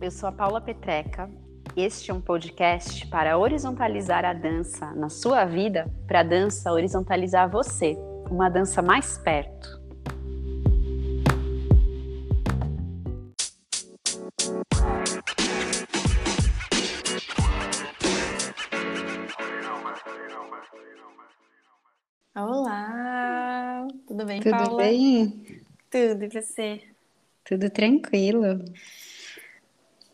Eu sou a Paula Petreca. Este é um podcast para horizontalizar a dança na sua vida, para a dança horizontalizar você, uma dança mais perto. Olá, tudo bem, Tudo Paula? bem? Tudo, e você? Tudo tranquilo.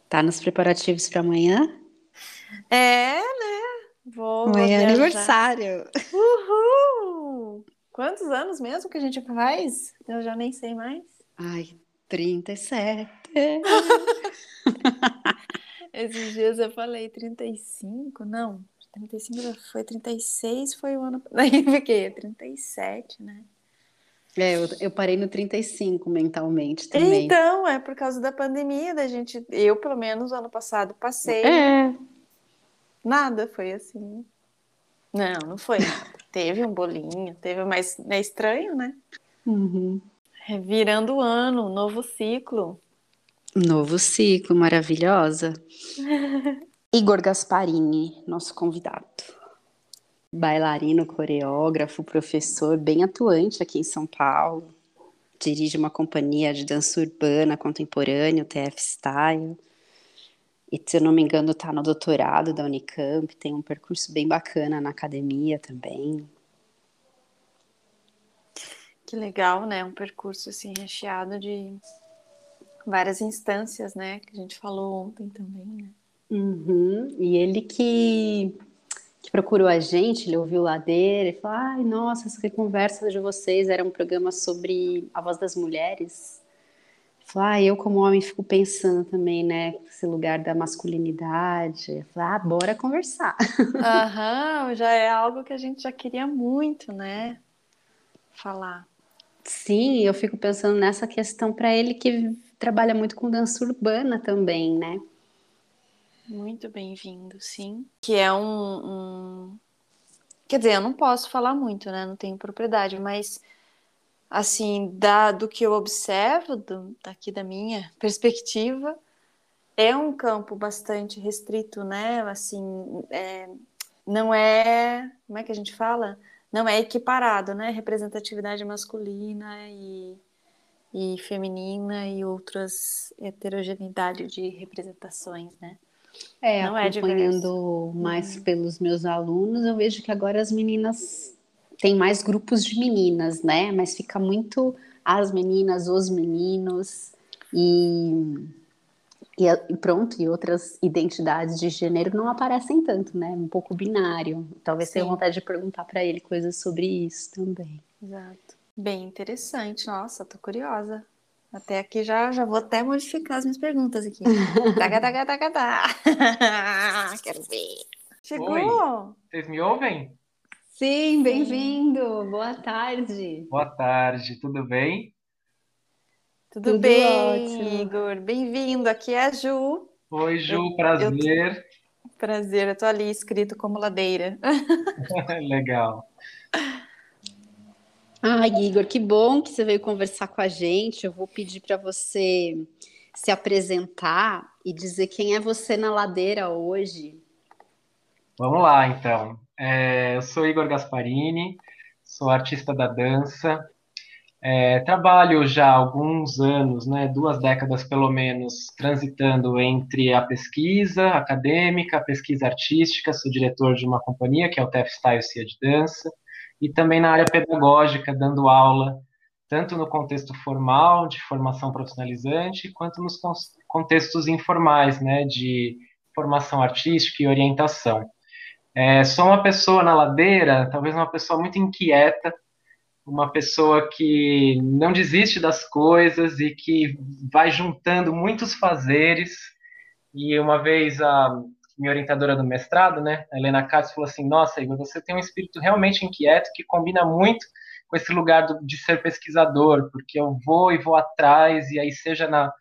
Tá nos preparativos para amanhã? É, né? Vou, Amanhã é aniversário. Uhul! Quantos anos mesmo que a gente faz? Eu já nem sei mais. Ai, 37. Esses dias eu falei 35, não. 35 já foi 36, foi o ano. Daí fiquei 37, né? É, eu, eu parei no 35 mentalmente também. Então, é por causa da pandemia da gente. Eu, pelo menos, ano passado passei. É, Nada, foi assim. Não, não foi nada. Teve um bolinho, teve, mas é estranho, né? uhum. É virando o ano, um novo ciclo. Novo ciclo, maravilhosa. Igor Gasparini, nosso convidado. Bailarino, coreógrafo, professor, bem atuante aqui em São Paulo. Dirige uma companhia de dança urbana contemporânea, o TF Style. E, se eu não me engano, está no doutorado da Unicamp. Tem um percurso bem bacana na academia também. Que legal, né? Um percurso assim recheado de várias instâncias, né? Que a gente falou ontem também, né? Uhum. E ele que, que procurou a gente, ele ouviu Ladeira e falou: Ai, nossa, essa conversa de vocês era um programa sobre a voz das mulheres. Ele Falou, ah, eu como homem fico pensando também, né? Esse lugar da masculinidade. Falei, ah, bora conversar. Aham, já é algo que a gente já queria muito, né? Falar. Sim, eu fico pensando nessa questão para ele que trabalha muito com dança urbana também, né? Muito bem-vindo, sim. Que é um, um- Quer dizer, eu não posso falar muito, né? Não tenho propriedade, mas assim, da, do que eu observo, do, daqui da minha perspectiva, é um campo bastante restrito, né? Assim, é, não é. Como é que a gente fala? Não é equiparado, né? Representatividade masculina e, e feminina e outras heterogeneidade de representações, né? É, Não é acompanhando mais pelos meus alunos, eu vejo que agora as meninas têm mais grupos de meninas, né? Mas fica muito as meninas, os meninos e, e, pronto, e outras identidades de gênero não aparecem tanto, né? Um pouco binário. Talvez tenha Sim. vontade de perguntar para ele coisas sobre isso também. Exato. Bem interessante. Nossa, tô curiosa. Até aqui já, já vou até modificar as minhas perguntas aqui. taca, taca, taca, taca. Quero ver. Chegou? Oi. Vocês me ouvem? Sim, bem-vindo! Boa tarde! Boa tarde, tudo bem? Tudo, Tudo bem, ótimo. Igor? Bem-vindo. Aqui é a Ju. Oi, Ju, Eu- prazer. Prazer, eu tô ali escrito como ladeira. Legal. Ai, Igor, que bom que você veio conversar com a gente. Eu vou pedir para você se apresentar e dizer quem é você na ladeira hoje. Vamos lá, então. É, eu sou Igor Gasparini, sou artista da dança. É, trabalho já há alguns anos, né, duas décadas pelo menos, transitando entre a pesquisa acadêmica, a pesquisa artística. Sou diretor de uma companhia que é o TF Style Cia de Dança, e também na área pedagógica, dando aula, tanto no contexto formal, de formação profissionalizante, quanto nos contextos informais, né, de formação artística e orientação. É, sou uma pessoa na ladeira, talvez uma pessoa muito inquieta, uma pessoa que não desiste das coisas e que vai juntando muitos fazeres. E uma vez a minha orientadora do mestrado, né, a Helena Katz, falou assim: Nossa, Igor, você tem um espírito realmente inquieto que combina muito com esse lugar do, de ser pesquisador, porque eu vou e vou atrás, e aí seja na,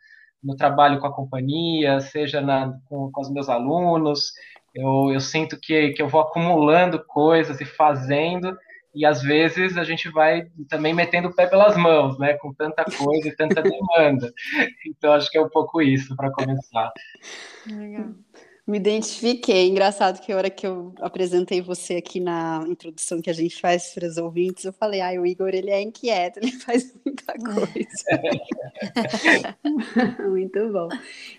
no trabalho com a companhia, seja na, com, com os meus alunos, eu, eu sinto que, que eu vou acumulando coisas e fazendo, e às vezes a gente vai também metendo o pé pelas mãos, né, com tanta coisa e tanta demanda. Então acho que é um pouco isso para começar. Legal. Me identifiquei. Engraçado que a hora que eu apresentei você aqui na introdução que a gente faz para os ouvintes, eu falei, ah, o Igor ele é inquieto, ele faz muita coisa. Muito bom.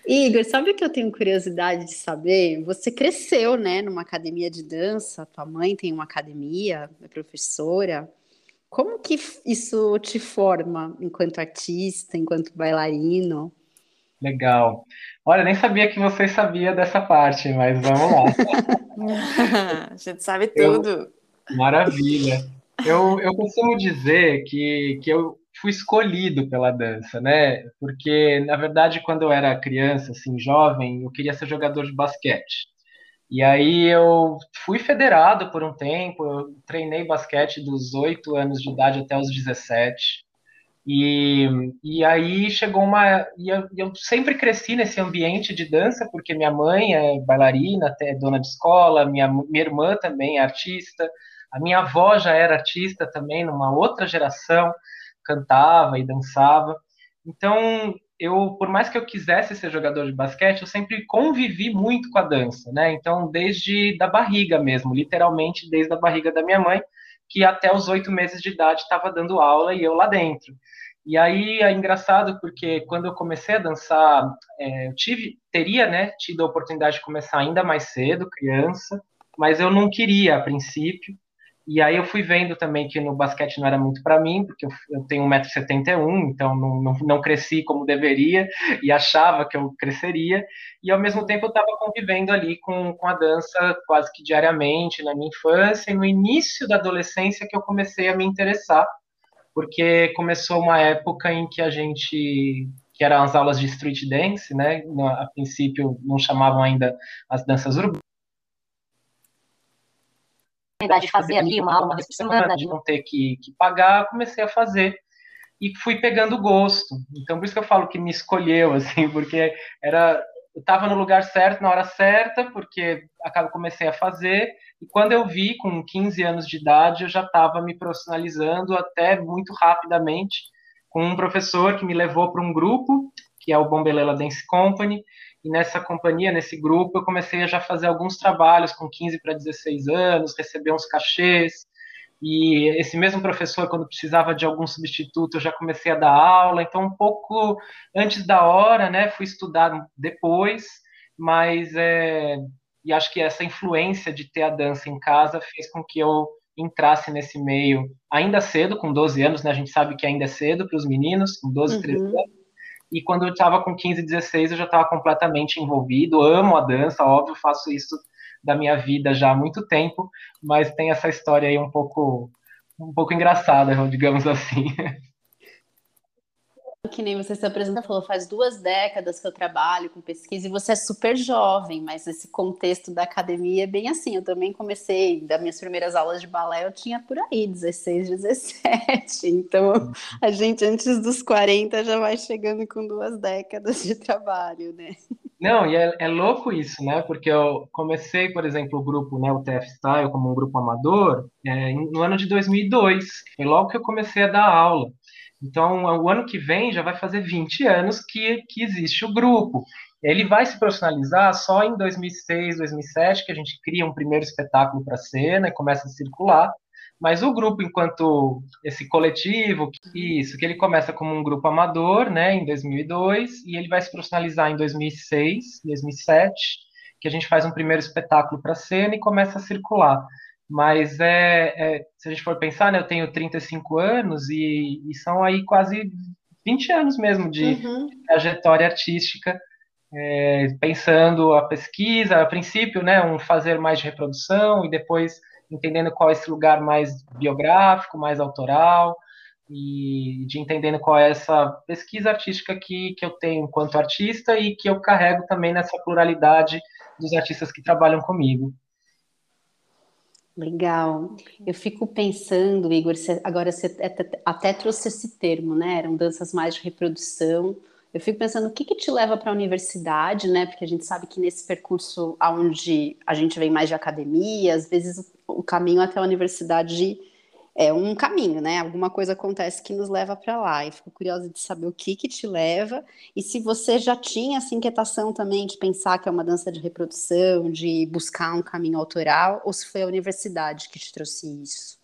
Igor, sabe o que eu tenho curiosidade de saber? Você cresceu, né, numa academia de dança, tua mãe tem uma academia, é professora. Como que isso te forma enquanto artista, enquanto bailarino? Legal. Olha, nem sabia que você sabia dessa parte, mas vamos lá. a gente sabe tudo. Eu, maravilha. Eu, eu costumo dizer que, que eu fui escolhido pela dança, né? Porque, na verdade, quando eu era criança, assim, jovem, eu queria ser jogador de basquete. E aí eu fui federado por um tempo, eu treinei basquete dos 8 anos de idade até os 17. E, e aí chegou uma. E eu, eu, sempre cresci nesse ambiente de dança, porque minha mãe é bailarina, até dona de escola, minha, minha irmã também é artista, a minha avó já era artista também, numa outra geração, cantava e dançava. Então, eu, por mais que eu quisesse ser jogador de basquete, eu sempre convivi muito com a dança, né? Então, desde da barriga mesmo, literalmente desde a barriga da minha mãe, que até os oito meses de idade estava dando aula e eu lá dentro. E aí é engraçado porque quando eu comecei a dançar, é, eu tive, teria, né, tido a oportunidade de começar ainda mais cedo, criança, mas eu não queria a princípio. E aí eu fui vendo também que no basquete não era muito para mim, porque eu, tenho 1,71m, então não, não, não, cresci como deveria e achava que eu cresceria. E ao mesmo tempo eu estava convivendo ali com, com a dança quase que diariamente na minha infância e no início da adolescência que eu comecei a me interessar porque começou uma época em que a gente que eram as aulas de street dance, né? A princípio não chamavam ainda as danças urbanas. De fazer ali uma aula uma vez por semana, de não ter que, que pagar, comecei a fazer e fui pegando gosto. Então por isso que eu falo que me escolheu assim, porque era eu estava no lugar certo na hora certa, porque acabo comecei a fazer e quando eu vi, com 15 anos de idade, eu já estava me profissionalizando até muito rapidamente, com um professor que me levou para um grupo, que é o Bombelela Dance Company, e nessa companhia, nesse grupo, eu comecei a já fazer alguns trabalhos com 15 para 16 anos, receber uns cachês, e esse mesmo professor, quando precisava de algum substituto, eu já comecei a dar aula, então um pouco antes da hora, né, fui estudar depois, mas é, e acho que essa influência de ter a dança em casa fez com que eu entrasse nesse meio ainda cedo, com 12 anos, né? A gente sabe que ainda é cedo para os meninos, com 12, uhum. 13 anos. E quando eu estava com 15, 16, eu já estava completamente envolvido. Amo a dança, óbvio, faço isso da minha vida já há muito tempo, mas tem essa história aí um pouco um pouco engraçada, digamos assim. Que nem você se apresenta, falou, faz duas décadas que eu trabalho com pesquisa e você é super jovem, mas esse contexto da academia é bem assim. Eu também comecei, das minhas primeiras aulas de balé, eu tinha por aí 16, 17. Então, a gente antes dos 40 já vai chegando com duas décadas de trabalho, né? Não, e é, é louco isso, né? Porque eu comecei, por exemplo, o grupo, né, o TF Style, como um grupo amador, é, no ano de 2002. Foi logo que eu comecei a dar aula. Então, o ano que vem já vai fazer 20 anos que, que existe o grupo. Ele vai se profissionalizar só em 2006, 2007, que a gente cria um primeiro espetáculo para a cena e começa a circular. Mas o grupo, enquanto esse coletivo, isso, que ele começa como um grupo amador, né, em 2002, e ele vai se profissionalizar em 2006, 2007, que a gente faz um primeiro espetáculo para a cena e começa a circular. Mas é, é, se a gente for pensar, né, eu tenho 35 anos e, e são aí quase 20 anos mesmo de, uhum. trajetória artística é, pensando a pesquisa, a princípio, né, um fazer mais de reprodução e depois entendendo qual é esse lugar mais biográfico, mais autoral, e de entendendo qual é essa pesquisa artística que, que eu tenho enquanto artista e que eu carrego também nessa pluralidade dos artistas que trabalham comigo. Legal. Eu fico pensando, Igor, agora você até trouxe esse termo, né? Eram danças mais de reprodução. Eu fico pensando o que, que te leva para a universidade, né? Porque a gente sabe que nesse percurso onde a gente vem mais de academia, às vezes o caminho até a universidade é um caminho, né? Alguma coisa acontece que nos leva para lá. E fico curiosa de saber o que que te leva e se você já tinha essa inquietação também de pensar que é uma dança de reprodução, de buscar um caminho autoral, ou se foi a universidade que te trouxe isso.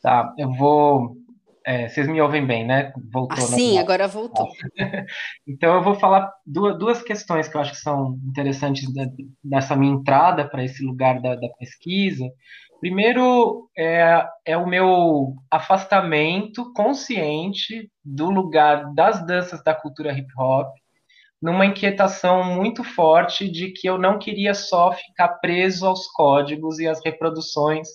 Tá, eu vou. É, vocês me ouvem bem, né? Voltou. Ah, sim, agora voltou. então eu vou falar duas, duas questões que eu acho que são interessantes dessa minha entrada para esse lugar da, da pesquisa. Primeiro é, é o meu afastamento consciente do lugar das danças da cultura hip hop, numa inquietação muito forte de que eu não queria só ficar preso aos códigos e às reproduções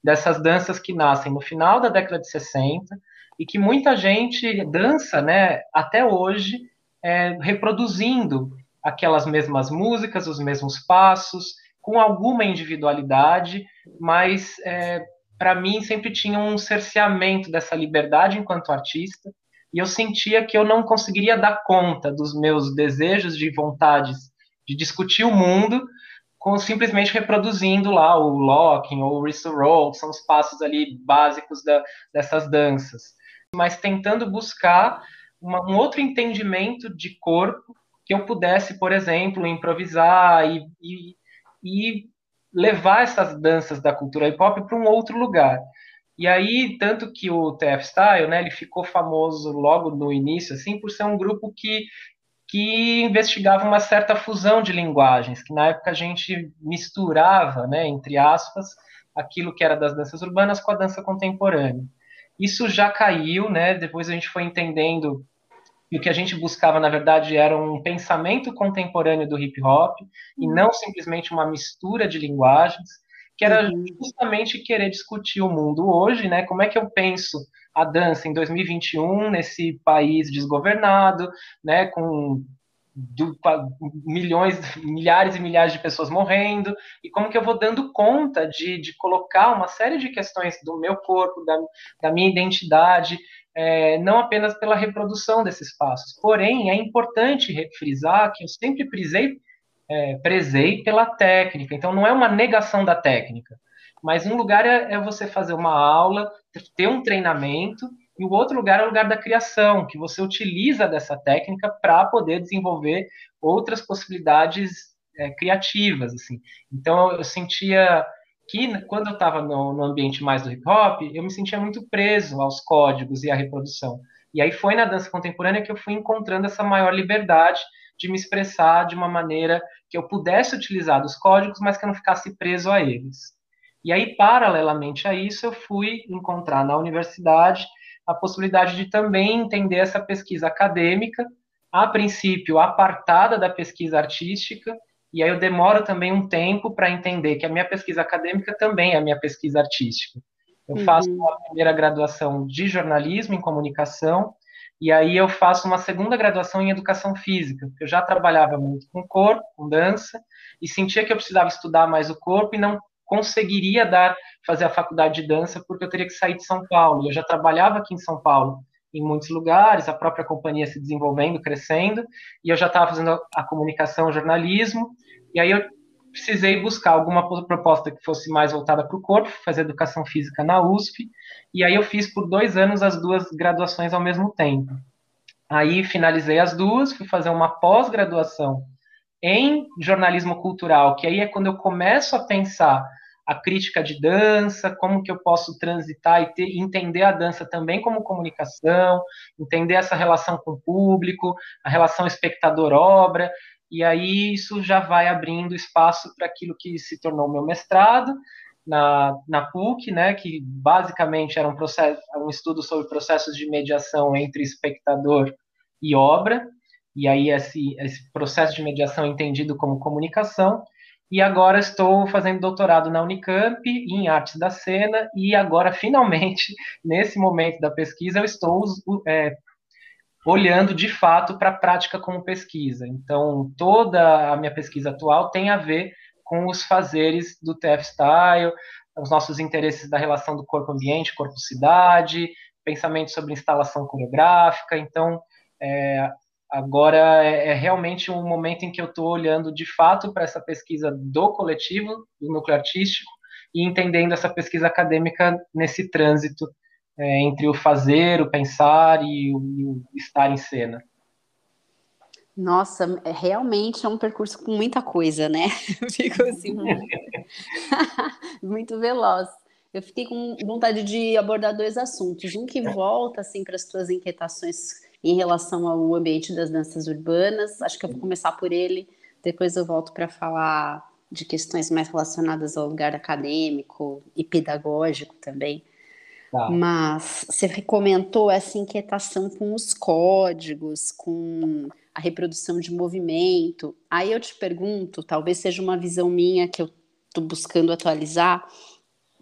dessas danças que nascem no final da década de 60 e que muita gente dança, né, até hoje, é, reproduzindo aquelas mesmas músicas, os mesmos passos, com alguma individualidade, mas é, para mim sempre tinha um cerceamento dessa liberdade enquanto artista, e eu sentia que eu não conseguiria dar conta dos meus desejos de vontades de discutir o mundo com simplesmente reproduzindo lá o locking ou o whistle roll, que são os passos ali básicos da, dessas danças, mas tentando buscar uma, um outro entendimento de corpo que eu pudesse, por exemplo, improvisar e, e e levar essas danças da cultura hip hop para um outro lugar. E aí, tanto que o TF Style, né, ele ficou famoso logo no início, assim, por ser um grupo que, que investigava uma certa fusão de linguagens, que na época a gente misturava, né, entre aspas, aquilo que era das danças urbanas com a dança contemporânea. Isso já caiu, né, depois a gente foi entendendo e o que a gente buscava, na verdade, era um pensamento contemporâneo do hip hop e uhum. não simplesmente uma mistura de linguagens, que era uhum. justamente querer discutir o mundo hoje, né? Como é que eu penso a dança em 2021 nesse país desgovernado, né? Com do, milhões, milhares e milhares de pessoas morrendo, e como que eu vou dando conta de, de colocar uma série de questões do meu corpo, da, da minha identidade, é, não apenas pela reprodução desses passos. Porém, é importante frisar que eu sempre prisei, é, prezei pela técnica. Então, não é uma negação da técnica, mas um lugar é, é você fazer uma aula, ter um treinamento, e o outro lugar é o lugar da criação, que você utiliza dessa técnica para poder desenvolver outras possibilidades é, criativas, assim. Então eu sentia que quando eu estava no, no, ambiente mais do hip hop, eu me sentia muito preso aos códigos e à reprodução. E aí foi na dança contemporânea que eu fui encontrando essa maior liberdade de me expressar de uma maneira que eu pudesse utilizar dos códigos, mas que eu não ficasse preso a eles. E aí, paralelamente a isso, eu fui encontrar na universidade a possibilidade de também entender essa pesquisa acadêmica, a princípio apartada da pesquisa artística, e aí eu demoro também um tempo para entender que a minha pesquisa acadêmica também é a minha pesquisa artística. Eu uhum. faço a primeira graduação de jornalismo em comunicação, e aí eu faço uma segunda graduação em educação física, porque eu já trabalhava muito com corpo, com dança, e sentia que eu precisava estudar mais o corpo e não conseguiria dar fazer a faculdade de dança porque eu teria que sair de São Paulo. Eu já trabalhava aqui em São Paulo em muitos lugares, a própria companhia se desenvolvendo, crescendo, e eu já estava fazendo a comunicação, o jornalismo, e aí eu precisei buscar alguma proposta que fosse mais voltada para o corpo, fazer educação física na USP, e aí eu fiz por dois anos as duas graduações ao mesmo tempo. Aí finalizei as duas, fui fazer uma pós-graduação em jornalismo cultural, que aí é quando eu começo a pensar a crítica de dança, como que eu posso transitar e ter, entender a dança também como comunicação, entender essa relação com o público, a relação espectador-obra, e aí isso já vai abrindo espaço para aquilo que se tornou meu mestrado na, na PUC, né, que basicamente era um, processo, um estudo sobre processos de mediação entre espectador e obra, e aí esse, esse processo de mediação é entendido como comunicação, e agora estou fazendo doutorado na Unicamp em artes da cena e agora finalmente nesse momento da pesquisa eu estou é, olhando de fato para a prática como pesquisa. Então toda a minha pesquisa atual tem a ver com os fazeres do TF Style, os nossos interesses da relação do corpo-ambiente, corpo-cidade, pensamento sobre instalação coreográfica. Então é, Agora é, é, realmente um momento em que eu estou olhando de fato para essa pesquisa do coletivo, do núcleo artístico, e entendendo essa pesquisa acadêmica nesse trânsito é, entre o fazer, o pensar e o, e o estar em cena. Nossa, é, realmente é um percurso com muita coisa, né? Fico assim, muito veloz. Eu fiquei com vontade de abordar dois assuntos. Um que volta assim para as tuas inquietações em relação ao ambiente das danças urbanas. Acho que eu vou começar por ele, depois eu volto para falar de questões mais relacionadas ao lugar acadêmico e pedagógico também. Tá. Mas você comentou essa inquietação com os códigos, com a reprodução de movimento. Aí eu te pergunto, talvez seja uma visão minha que eu estou buscando atualizar,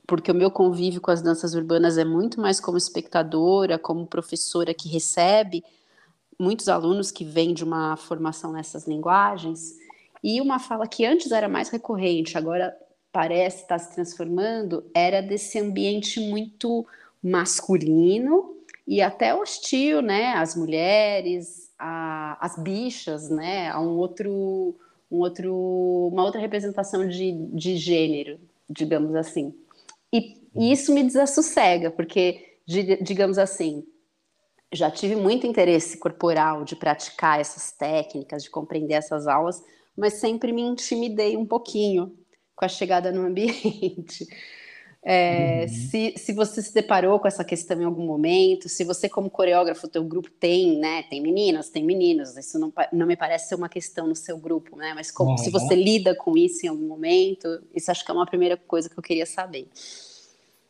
porque o meu convívio com as danças urbanas é muito mais como espectadora, como professora que recebe muitos alunos que vêm de uma formação nessas linguagens. E uma fala que antes era mais recorrente, agora parece estar se transformando, era desse ambiente muito masculino e até hostil, né? As mulheres, a, as bichas, né? A um outro, um outro, uma outra representação de, de gênero, digamos assim. E, e isso me desassossega, porque, digamos assim, já tive muito interesse corporal de praticar essas técnicas, de compreender essas aulas, mas sempre me intimidei um pouquinho com a chegada no ambiente. É, uhum. se, se você se deparou com essa questão em algum momento, se você como coreógrafo, teu grupo tem, né, tem meninas, tem meninos, isso não, não me parece ser uma questão no seu grupo, né, mas como, uhum. se você lida com isso em algum momento, isso acho que é uma primeira coisa que eu queria saber.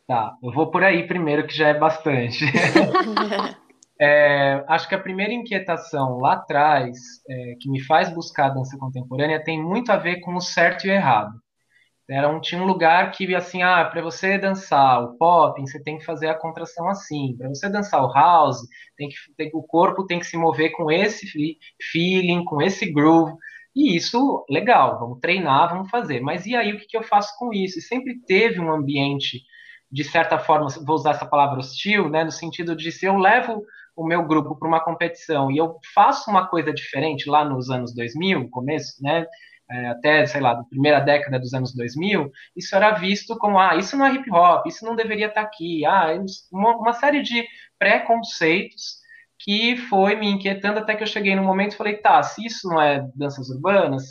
Tá, eu vou por aí primeiro, que já é bastante. é, acho que a primeira inquietação lá atrás, é, que me faz buscar a dança contemporânea, tem muito a ver com o certo e o errado. Era um, tinha um lugar que, assim, ah, para você dançar o pop, você tem que fazer a contração assim. Para você dançar o house, tem que, tem, o corpo tem que se mover com esse feeling, com esse groove. E isso, legal, vamos treinar, vamos fazer. Mas e aí, o que, que eu faço com isso? E sempre teve um ambiente, de certa forma, vou usar essa palavra hostil, né, no sentido de se eu levo o meu grupo para uma competição e eu faço uma coisa diferente lá nos anos 2000, começo, né, é, até, sei lá, da primeira década dos anos 2000, isso era visto como, ah, isso não é hip hop, isso não deveria estar tá aqui, ah, uma, uma série de preconceitos que foi me inquietando até que eu cheguei no momento e falei, tá, se isso não é danças urbanas,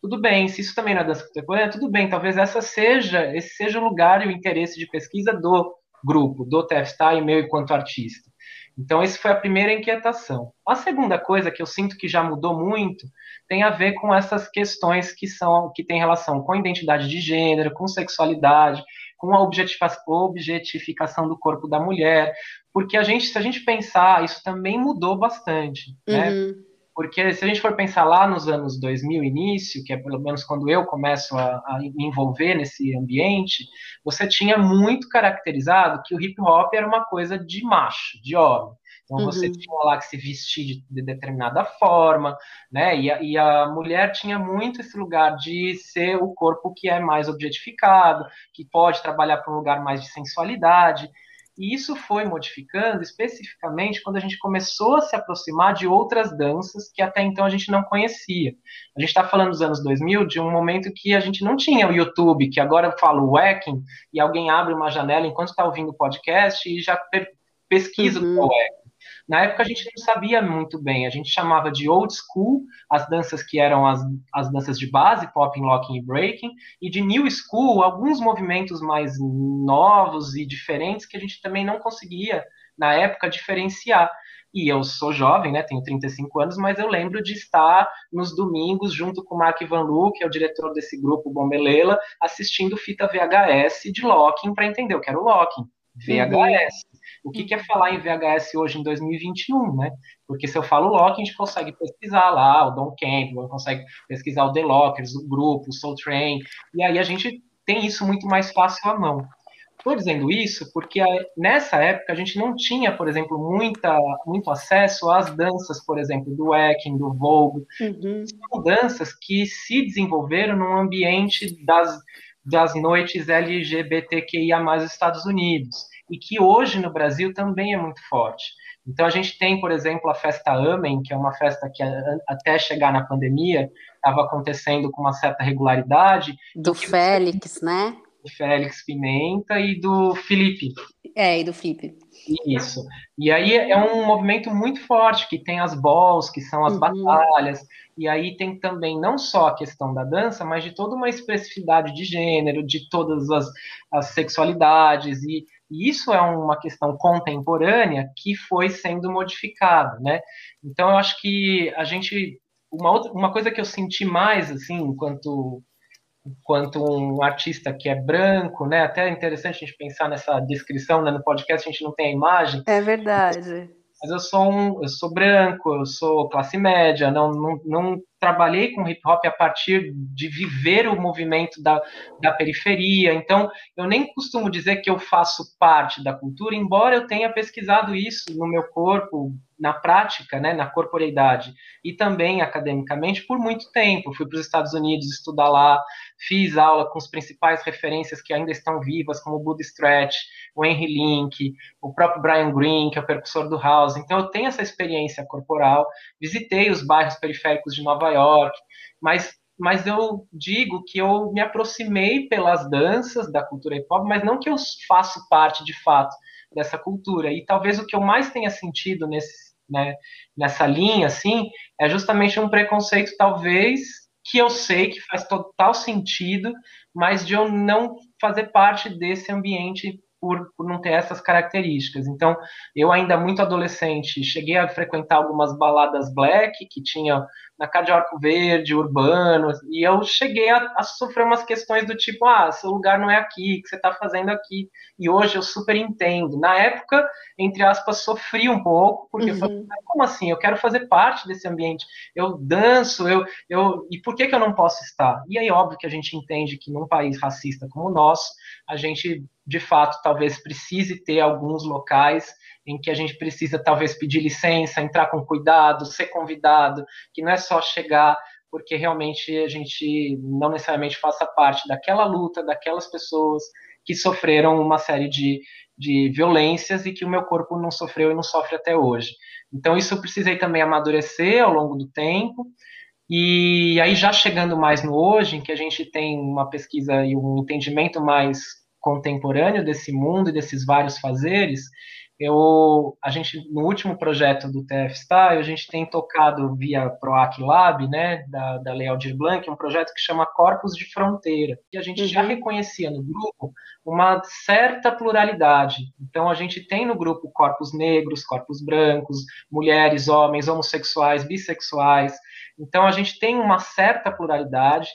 tudo bem, se isso também não é dança contemporânea, tudo bem, talvez essa seja, esse seja o lugar e o interesse de pesquisa do grupo, do TFSTA e meu enquanto artista. Então, essa foi a primeira inquietação. A segunda coisa que eu sinto que já mudou muito tem a ver com essas questões que são que têm relação com identidade de gênero, com sexualidade, com a objetificação do corpo da mulher, porque a gente, se a gente pensar, isso também mudou bastante, né? uhum. né? Porque se a gente for pensar lá nos anos 2000, início, que é pelo menos quando eu começo a, a me envolver nesse ambiente, você tinha muito caracterizado que o hip hop era uma coisa de macho, de homem. Então você uhum. tinha lá que se vestir de, de determinada forma, né? E a, e a, mulher tinha muito esse lugar de ser o corpo que é mais objetificado, que pode trabalhar para um lugar mais de sensualidade. E isso foi modificando especificamente quando a gente começou a se aproximar de outras danças que até então a gente não conhecia. A gente está falando dos anos 2000, de um momento que a gente não tinha o YouTube, que agora eu falo wacking, e alguém abre uma janela enquanto está ouvindo o podcast e já pesquisa uhum. o é na época a gente não sabia muito bem, a gente chamava de old school as danças que eram as, as danças de base, popping, locking e breaking, e de new school alguns movimentos mais novos e diferentes que a gente também não conseguia na época diferenciar. E eu sou jovem, né, tenho 35 anos, mas eu lembro de estar nos domingos junto com o Mark Van Lu, que é o diretor desse grupo Bombelela, assistindo fita VHS de locking para entender o que era o locking VHS. Uhum. O que, que, é falar em VHS hoje em 2021, né? Porque se eu falo Loki, a gente consegue pesquisar lá o Don Campbell, consegue pesquisar o The Lockers, o grupo, o Soul Train, e aí a gente tem isso muito mais fácil à mão. Estou dizendo isso porque nessa época a gente não tinha, por exemplo, muita, muito acesso às danças, por exemplo, do Wacken, do Vogue. Uhum. São danças que se desenvolveram num ambiente das, das noites LGBTQIA+, dos Estados Unidos, e que hoje no Brasil também é muito forte. Então a gente tem, por exemplo, a festa Amen, que é uma festa que até chegar na pandemia estava acontecendo com uma certa regularidade. Do Félix, você... né? Félix Pimenta e do Felipe. É, e do Felipe. Isso. E aí é um movimento muito forte, que tem as balls, que são as uhum. batalhas, e aí tem também não só a questão da dança, mas de toda uma expressividade de gênero, de todas as, as sexualidades, e, e isso é uma questão contemporânea que foi sendo modificada, né? Então eu acho que a gente uma, outra, uma coisa que eu senti mais assim enquanto quanto um artista que é branco, né? Até é interessante a gente pensar nessa descrição, né? No podcast a gente não tem a imagem. É verdade. Mas eu sou um, eu sou branco, eu sou classe média, não, não, não trabalhei com hip hop a partir de viver o movimento da, da periferia. Então, eu nem costumo dizer que eu faço parte da cultura, embora eu tenha pesquisado isso no meu corpo, na prática, né, na corporeidade, e também academicamente por muito tempo. Fui para os Estados Unidos estudar lá, fiz aula com os principais referências que ainda estão vivas, como o Bud Stretch, o Henry Link, o próprio Brian Green, que é o percussor do House. Então, eu tenho essa experiência corporal, visitei os bairros periféricos de Nova York, mas mas eu digo que eu me aproximei pelas danças da cultura hip hop, mas não que eu faço parte de fato dessa cultura. E talvez o que eu mais tenha sentido nesse, né, nessa linha, assim, é justamente um preconceito, talvez, que eu sei que faz total sentido, mas de eu não fazer parte desse ambiente por, por, não ter essas características. Então, eu ainda muito adolescente, cheguei a frequentar algumas baladas black que tinha na Casa de Arco Verde, urbano, e eu cheguei a, a, sofrer umas questões do tipo, ah, seu lugar não é aqui, o que você está fazendo aqui? E hoje eu super entendo. Na época, entre aspas, sofri um pouco, porque uhum. eu falei, como assim? Eu quero fazer parte desse ambiente. Eu danço, eu, eu, e por que, que eu não posso estar? E aí, óbvio que a gente entende que num país racista como o nosso, a gente, de fato, talvez precise ter alguns locais em que a gente precisa talvez pedir licença, entrar com cuidado, ser convidado, que não é só chegar porque realmente a gente não necessariamente faça parte daquela luta, daquelas pessoas que sofreram uma série de, de violências e que o meu corpo não sofreu e não sofre até hoje. Então, isso eu precisei também amadurecer ao longo do tempo. E aí, já chegando mais no hoje, em que a gente tem uma pesquisa e um entendimento mais contemporâneo desse mundo e desses vários fazeres, eu, a gente, no último projeto do TF Style, a gente tem tocado via PROAC Lab, né, da, da Lei Aldir Blanc, um projeto que chama Corpos de Fronteira, e a gente uhum. já reconhecia no grupo uma certa pluralidade. Então, a gente tem no grupo corpos negros, corpos brancos, mulheres, homens, homossexuais, bissexuais. Então, a gente tem uma certa pluralidade,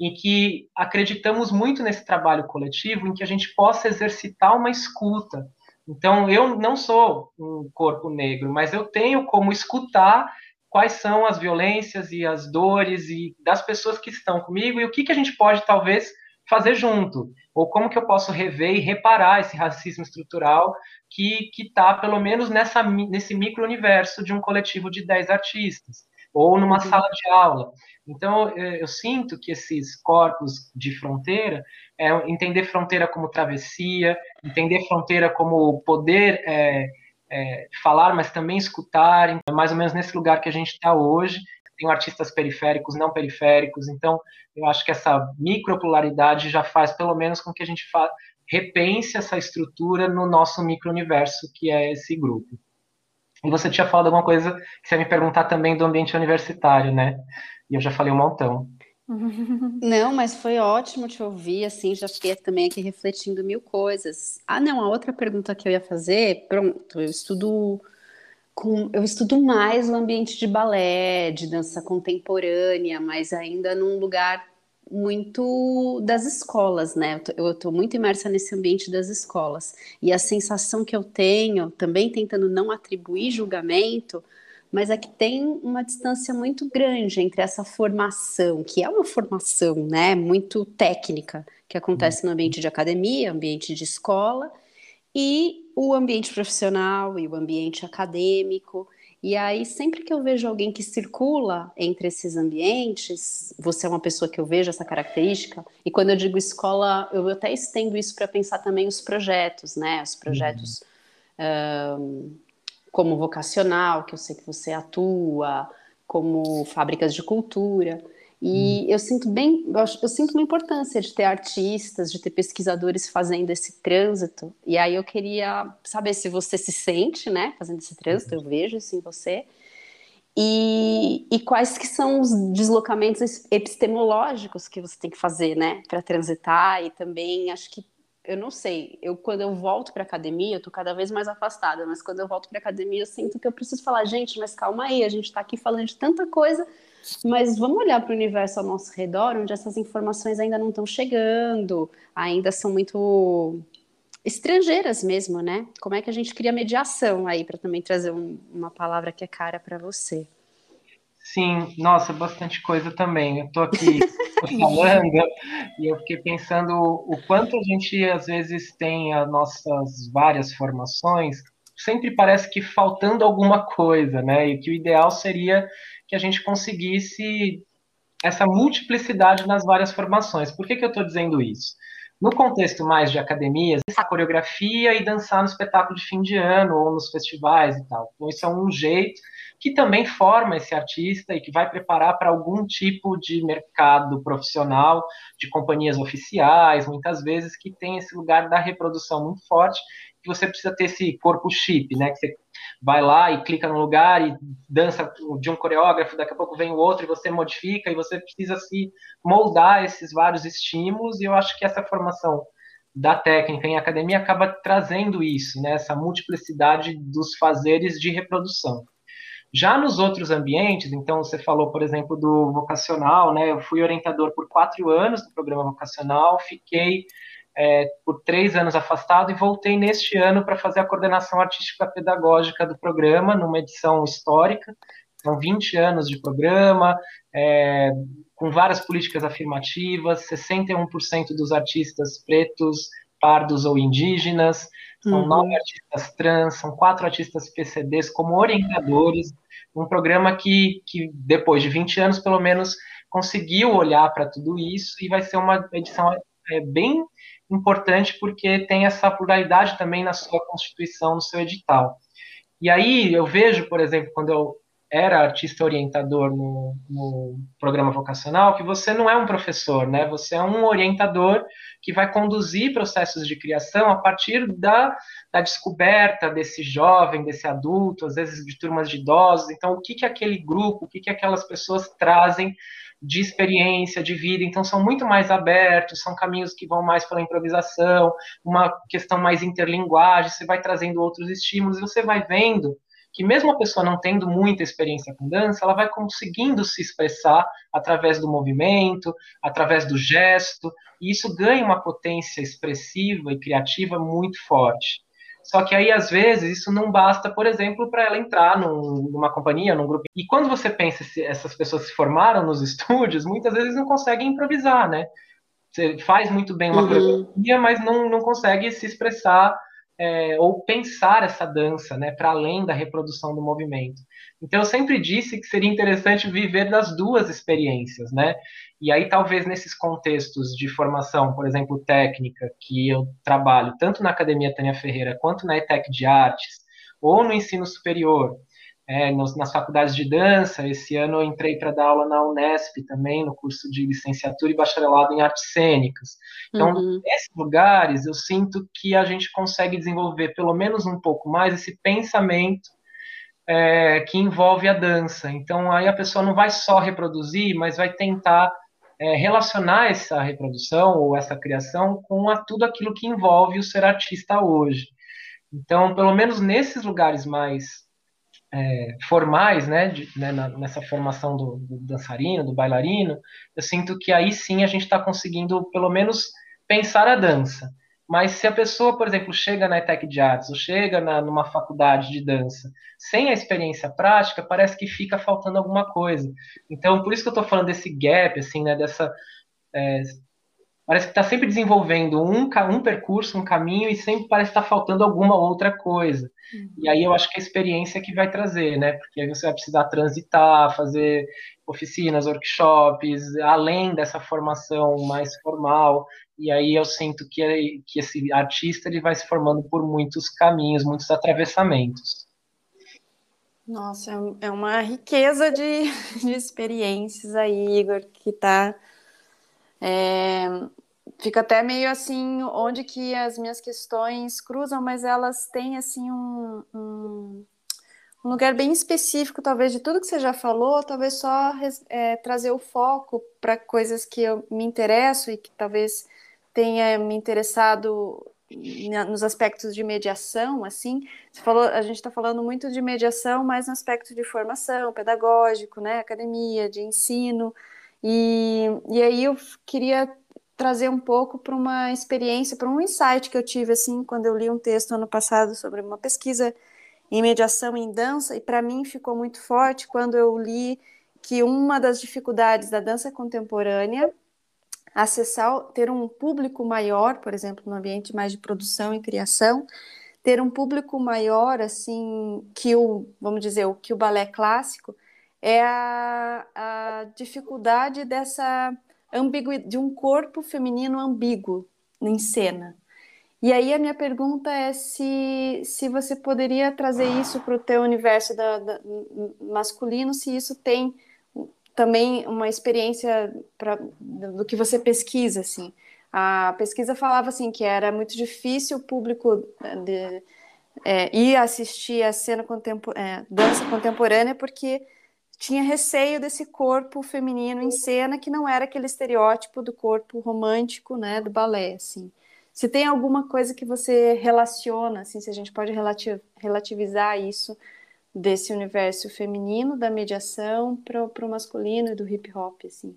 em que acreditamos muito nesse trabalho coletivo, em que a gente possa exercitar uma escuta, então, eu não sou um corpo negro, mas eu tenho como escutar quais são as violências e as dores e das pessoas que estão comigo e o que, que a gente pode, talvez, fazer junto. Ou como que eu posso rever e reparar esse racismo estrutural que está, pelo menos, nessa, nesse micro-universo de um coletivo de 10 artistas. Ou numa uhum. sala de aula. Então, eu, sinto que esses corpos de fronteira, é entender fronteira como travessia, entender fronteira como poder é, é, falar, mas também escutar, é mais ou menos nesse lugar que a gente está hoje. Tem artistas periféricos, não periféricos, então eu acho que essa micropolaridade já faz pelo menos com que a gente repense essa estrutura no nosso micro-universo, que é esse grupo. E você tinha falado alguma coisa que você ia me perguntar também do ambiente universitário, né? E eu já falei um montão. Não, mas foi ótimo te ouvir, assim, já fiquei também aqui refletindo mil coisas. Ah, não, a outra pergunta que eu ia fazer, pronto, eu estudo com, eu estudo mais o ambiente de balé, de dança contemporânea, mas ainda num lugar muito das escolas, né? Eu estou muito imersa nesse ambiente das escolas. E a sensação que eu tenho, também tentando não atribuir julgamento, mas é que tem uma distância muito grande entre essa formação, que é uma formação, né, muito técnica, que acontece no ambiente de academia, ambiente de escola, e o ambiente profissional e o ambiente acadêmico. E aí, sempre que eu vejo alguém que circula entre esses ambientes, você é uma pessoa que eu vejo essa característica, e quando eu digo escola, eu até estendo isso para pensar também os projetos, né? Os projetos uhum. um, como vocacional, que eu sei que você atua, como fábricas de cultura. E hum. eu sinto bem, eu, eu, sinto uma importância de ter artistas, de ter pesquisadores fazendo esse trânsito. E aí eu queria saber se você se sente, né, fazendo esse trânsito. Eu vejo isso em você. E, e quais que são os deslocamentos epistemológicos que você tem que fazer, né, para transitar e também acho que eu não sei, eu quando eu volto para academia, eu tô cada vez mais afastada, mas quando eu volto para academia, eu sinto que eu preciso falar, gente, mas calma aí, a gente está aqui falando de tanta coisa, mas vamos olhar para o universo ao nosso redor, onde essas informações ainda não estão chegando, ainda são muito estrangeiras mesmo, né? Como é que a gente cria mediação aí para também trazer um, uma palavra que é cara para você? Sim, nossa, bastante coisa também. Eu estou aqui falando e eu fiquei pensando o quanto a gente às vezes tem as nossas várias formações, sempre parece que faltando alguma coisa, né? E que o ideal seria que a gente conseguisse essa multiplicidade nas várias formações. Por que, que eu estou dizendo isso? No contexto mais de academias, a coreografia e dançar no espetáculo de fim de ano ou nos festivais e tal. Então, isso é um jeito que também forma esse artista e que vai preparar para algum tipo de mercado profissional, de companhias oficiais, muitas vezes, que tem esse lugar da reprodução muito forte, que você precisa ter esse corpo chip, né? Que você vai lá e clica no lugar e dança de um coreógrafo, daqui a pouco vem o outro e você modifica e você precisa se moldar esses vários estímulos e eu acho que essa formação da técnica em academia acaba trazendo isso, né, essa multiplicidade dos fazeres de reprodução. Já nos outros ambientes, então você falou, por exemplo, do vocacional, né? Eu fui orientador por quatro anos do programa vocacional, fiquei é, por três anos afastado e voltei neste ano para fazer a coordenação artística pedagógica do programa, numa edição histórica. São 20 anos de programa, é, com várias políticas afirmativas, 61% dos artistas pretos, pardos ou indígenas, são uhum. nove artistas trans, são quatro artistas PCDs como orientadores, um programa que, que depois de 20 anos, pelo menos, conseguiu olhar para tudo isso e vai ser uma edição é, bem importante porque tem essa pluralidade também na sua constituição, no seu edital. E aí eu vejo, por exemplo, quando eu era artista orientador no, no, programa vocacional, que você não é um professor, né? Você é um orientador que vai conduzir processos de criação a partir da, da descoberta desse jovem, desse adulto, às vezes de turmas de idosos. Então, o que que aquele grupo, o que que aquelas pessoas trazem de experiência, de vida, então são muito mais abertos, são caminhos que vão mais pela improvisação, uma questão mais interlinguagem, você vai trazendo outros estímulos e você vai vendo que mesmo a pessoa não tendo muita experiência com dança, ela vai conseguindo se expressar através do movimento, através do gesto, e isso ganha uma potência expressiva e criativa muito forte. Só que aí, às vezes, isso não basta, por exemplo, para ela entrar num, numa companhia, num grupo. E quando você pensa se essas pessoas se formaram nos estúdios, muitas vezes não conseguem improvisar, né? Você faz muito bem uma uhum. coreografia, mas não, não consegue se expressar é, ou pensar essa dança, né, para além da reprodução do movimento. Então, eu sempre disse que seria interessante viver das duas experiências, né? E aí, talvez nesses contextos de formação, por exemplo, técnica, que eu trabalho tanto na Academia Tânia Ferreira quanto na ETEC de Artes, ou no ensino superior, é, nos, nas faculdades de dança. Esse ano eu entrei para dar aula na Unesp também, no curso de licenciatura e bacharelado em artes cênicas. Então, uhum. nesses lugares, eu sinto que a gente consegue desenvolver pelo menos um pouco mais esse pensamento é, que envolve a dança. Então, aí a pessoa não vai só reproduzir, mas vai tentar é, relacionar essa reprodução ou essa criação com a, tudo aquilo que envolve o ser artista hoje. Então, pelo menos nesses lugares mais é, formais, né, de, né na, nessa formação do, do, dançarino, do bailarino, eu sinto que aí sim a gente está conseguindo, pelo menos, pensar a dança. Mas se a pessoa, por exemplo, chega na ETEC de Artes ou chega na, numa faculdade de dança sem a experiência prática, parece que fica faltando alguma coisa. Então, por isso que eu estou falando desse gap, assim, né, dessa é, parece que está sempre desenvolvendo um, um percurso, um caminho, e sempre parece estar tá faltando alguma outra coisa. Uhum. E aí eu acho que a experiência que vai trazer, né? Porque aí você vai precisar transitar, fazer oficinas, workshops, além dessa formação mais formal. E aí eu sinto que, que esse artista ele vai se formando por muitos caminhos, muitos atravessamentos. Nossa, é, é uma riqueza de, de experiências aí, Igor, que está é, fica até meio assim onde que as minhas questões cruzam, mas elas têm assim um, um, um lugar bem específico, talvez de tudo que você já falou, talvez só é, trazer o foco para coisas que eu me interesso e que talvez tenha me interessado nos aspectos de mediação, assim, você falou, a gente está falando muito de mediação, mas no aspecto de formação, pedagógico, né, academia, de ensino, e, e aí eu queria trazer um pouco para uma experiência, para um insight que eu tive assim quando eu li um texto ano passado sobre uma pesquisa em mediação em dança e para mim ficou muito forte quando eu li que uma das dificuldades da dança contemporânea acessar ter um público maior, por exemplo, no ambiente mais de produção e criação, ter um público maior assim que o, vamos dizer, o que o balé clássico é a, a dificuldade dessa ambiguidade, de um corpo feminino ambíguo em cena. E aí a minha pergunta é se, se você poderia trazer isso para o teu universo da, da, masculino, se isso tem também uma experiência pra, do que você pesquisa, assim. A pesquisa falava assim que era muito difícil o público de, é, ir assistir a cena contempor é, dança contemporânea porque tinha receio desse corpo feminino em cena que não era aquele estereótipo do corpo romântico, né, do balé, assim. Se tem alguma coisa que você relaciona, assim, se a gente pode relativizar isso desse universo feminino da mediação para o masculino e do hip hop, assim.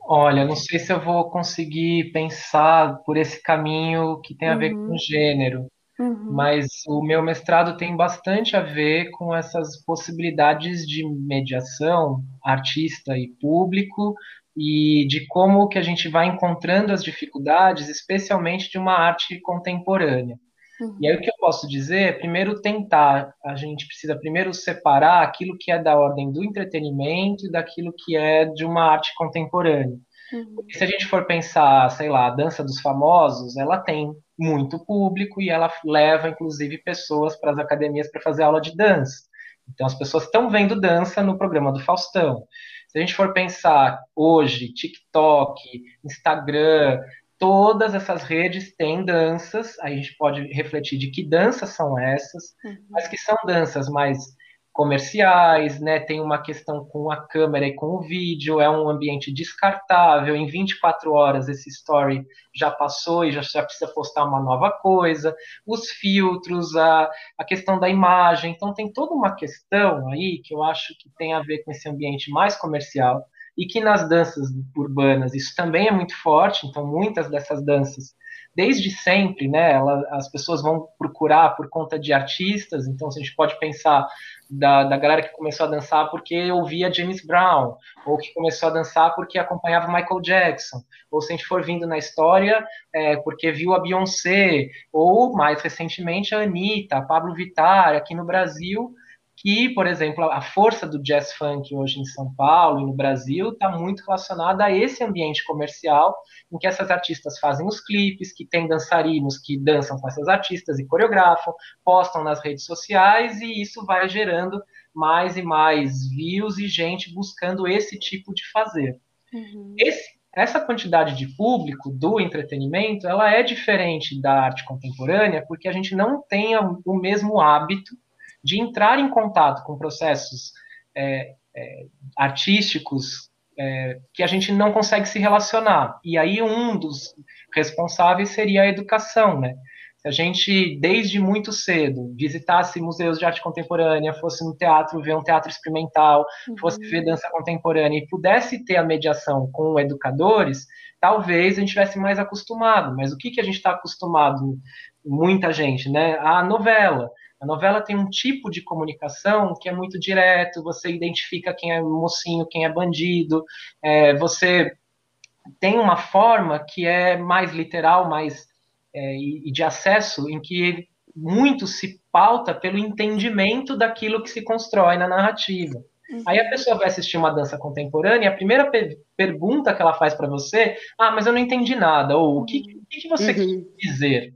Olha, não sei se eu vou conseguir pensar por esse caminho que tem a ver uhum. com gênero. Uhum. Mas o meu mestrado tem bastante a ver com essas possibilidades de mediação, artista e público, e de como que a gente vai encontrando as dificuldades, especialmente de uma arte contemporânea. Uhum. E aí o que eu posso dizer é, primeiro tentar, a gente precisa primeiro separar aquilo que é da ordem do entretenimento e daquilo que é de uma arte contemporânea. Uhum. se a gente for pensar, sei lá, a dança dos famosos, ela tem muito público e ela leva, inclusive, pessoas para as academias para fazer aula de dança. Então, as pessoas estão vendo dança no programa do Faustão. Se a gente for pensar hoje, TikTok, Instagram, todas essas redes têm danças, aí a gente pode refletir de que danças são essas, uhum. mas que são danças mais comerciais, né? Tem uma questão com a câmera e com o vídeo, é um ambiente descartável. Em 24 horas esse story já passou e já, precisa postar uma nova coisa. Os filtros, a, a questão da imagem. Então tem toda uma questão aí que eu acho que tem a ver com esse ambiente mais comercial e que nas danças urbanas isso também é muito forte. Então muitas dessas danças desde sempre, né, ela, as pessoas vão procurar por conta de artistas, então a gente pode pensar da, da galera que começou a dançar porque ouvia James Brown, ou que começou a dançar porque acompanhava Michael Jackson, ou se a gente for vindo na história, é, porque viu a Beyoncé, ou mais recentemente a Anitta, a Pablo Vittar, aqui no Brasil, que, por exemplo, a força do jazz funk hoje em São Paulo e no Brasil está muito relacionada a esse ambiente comercial em que essas artistas fazem os clipes, que tem dançarinos que dançam com essas artistas e coreografam, postam nas redes sociais e isso vai gerando mais e mais views e gente buscando esse tipo de fazer. Uhum. Esse, essa quantidade de público do entretenimento, ela é diferente da arte contemporânea porque a gente não tem o mesmo hábito de entrar em contato com processos é, é, artísticos é, que a gente não consegue se relacionar. E aí um dos responsáveis seria a educação, né? Se a gente, desde muito cedo, visitasse museus de arte contemporânea, fosse no teatro ver um teatro experimental, uhum. fosse ver dança contemporânea e pudesse ter a mediação com educadores, talvez a gente tivesse mais acostumado. Mas o que, que a gente está acostumado, muita gente, né? A novela. A novela tem um tipo de comunicação que é muito direto, você identifica quem é mocinho, quem é bandido, é, você tem uma forma que é mais literal, mais é, e, de acesso, em que muito se pauta pelo entendimento daquilo que se constrói na narrativa. Uhum. Aí a pessoa vai assistir uma dança contemporânea e a primeira pe pergunta que ela faz para você, ah, mas eu não entendi nada, ou o que, o que você uhum. quer dizer?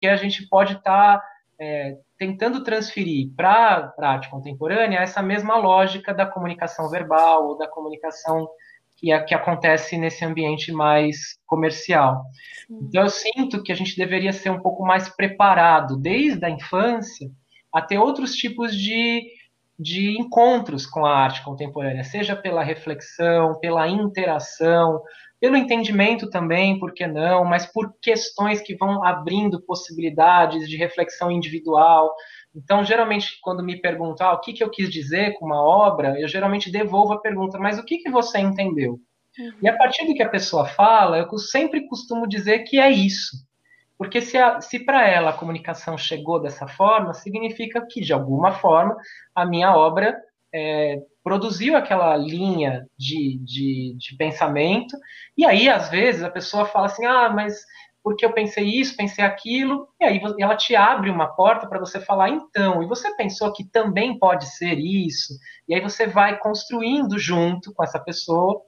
Que a gente pode estar tá, é, tentando transferir para a arte contemporânea essa mesma lógica da comunicação verbal ou da comunicação que, é, que acontece nesse ambiente mais comercial. Então, eu sinto que a gente deveria ser um pouco mais preparado, desde a infância, a ter outros tipos de, de encontros com a arte contemporânea, seja pela reflexão, pela interação, pelo entendimento também, por que não, mas por questões que vão abrindo possibilidades de reflexão individual, então, geralmente, quando me perguntam ah, o que, que eu quis dizer com uma obra, eu geralmente devolvo a pergunta, mas o que, que você entendeu? Uhum. E a partir do que a pessoa fala, eu sempre costumo dizer que é isso. Porque se, se para ela a comunicação chegou dessa forma, significa que, de alguma forma, a minha obra é, produziu aquela linha de, de, de pensamento. E aí, às vezes, a pessoa fala assim: ah, mas porque eu pensei isso, pensei aquilo, e aí ela te abre uma porta para você falar, então, e você pensou que também pode ser isso, e aí você vai construindo junto com essa pessoa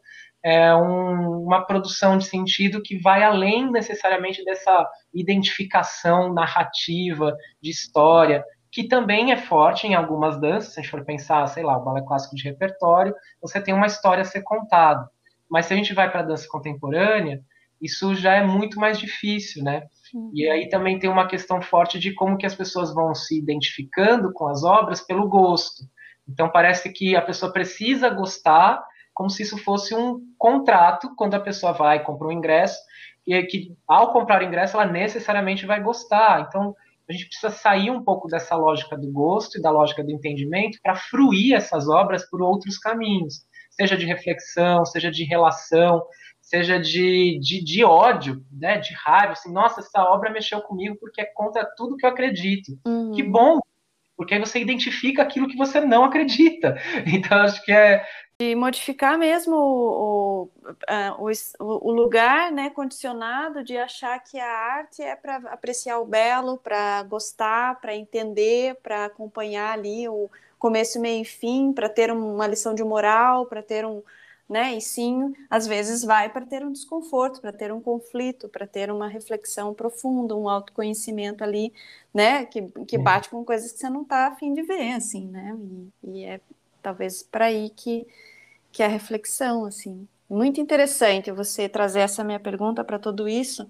é, um, uma produção de sentido que vai além necessariamente dessa identificação narrativa de história, que também é forte em algumas danças, se a gente for pensar, sei lá, o balé clássico de repertório, você tem uma história a ser contada. Mas se a gente vai para a dança contemporânea, isso já é muito mais difícil, né? Uhum. E aí também tem uma questão forte de como que as pessoas vão se identificando com as obras pelo gosto. Então parece que a pessoa precisa gostar, como se isso fosse um contrato quando a pessoa vai compra um ingresso e é que ao comprar o ingresso ela necessariamente vai gostar. Então a gente precisa sair um pouco dessa lógica do gosto e da lógica do entendimento para fruir essas obras por outros caminhos, seja de reflexão, seja de relação, seja de, de, de, ódio, né, de raiva, assim, nossa, essa obra mexeu comigo porque é contra tudo que eu acredito. Uhum. Que bom, porque aí você identifica aquilo que você não acredita. Então, acho que é... De modificar mesmo o, o, o, lugar né, condicionado de achar que a arte é para apreciar o belo, para gostar, para entender, para acompanhar ali o começo, meio e fim, para ter uma lição de moral, para ter um, né? E sim, às vezes vai para ter um desconforto, para ter um conflito, para ter uma reflexão profunda, um autoconhecimento ali, né? Que, que bate com coisas que você não está afim de ver, assim, né? E, e é talvez para aí que, que é a reflexão, assim. Muito interessante você trazer essa minha pergunta para tudo isso.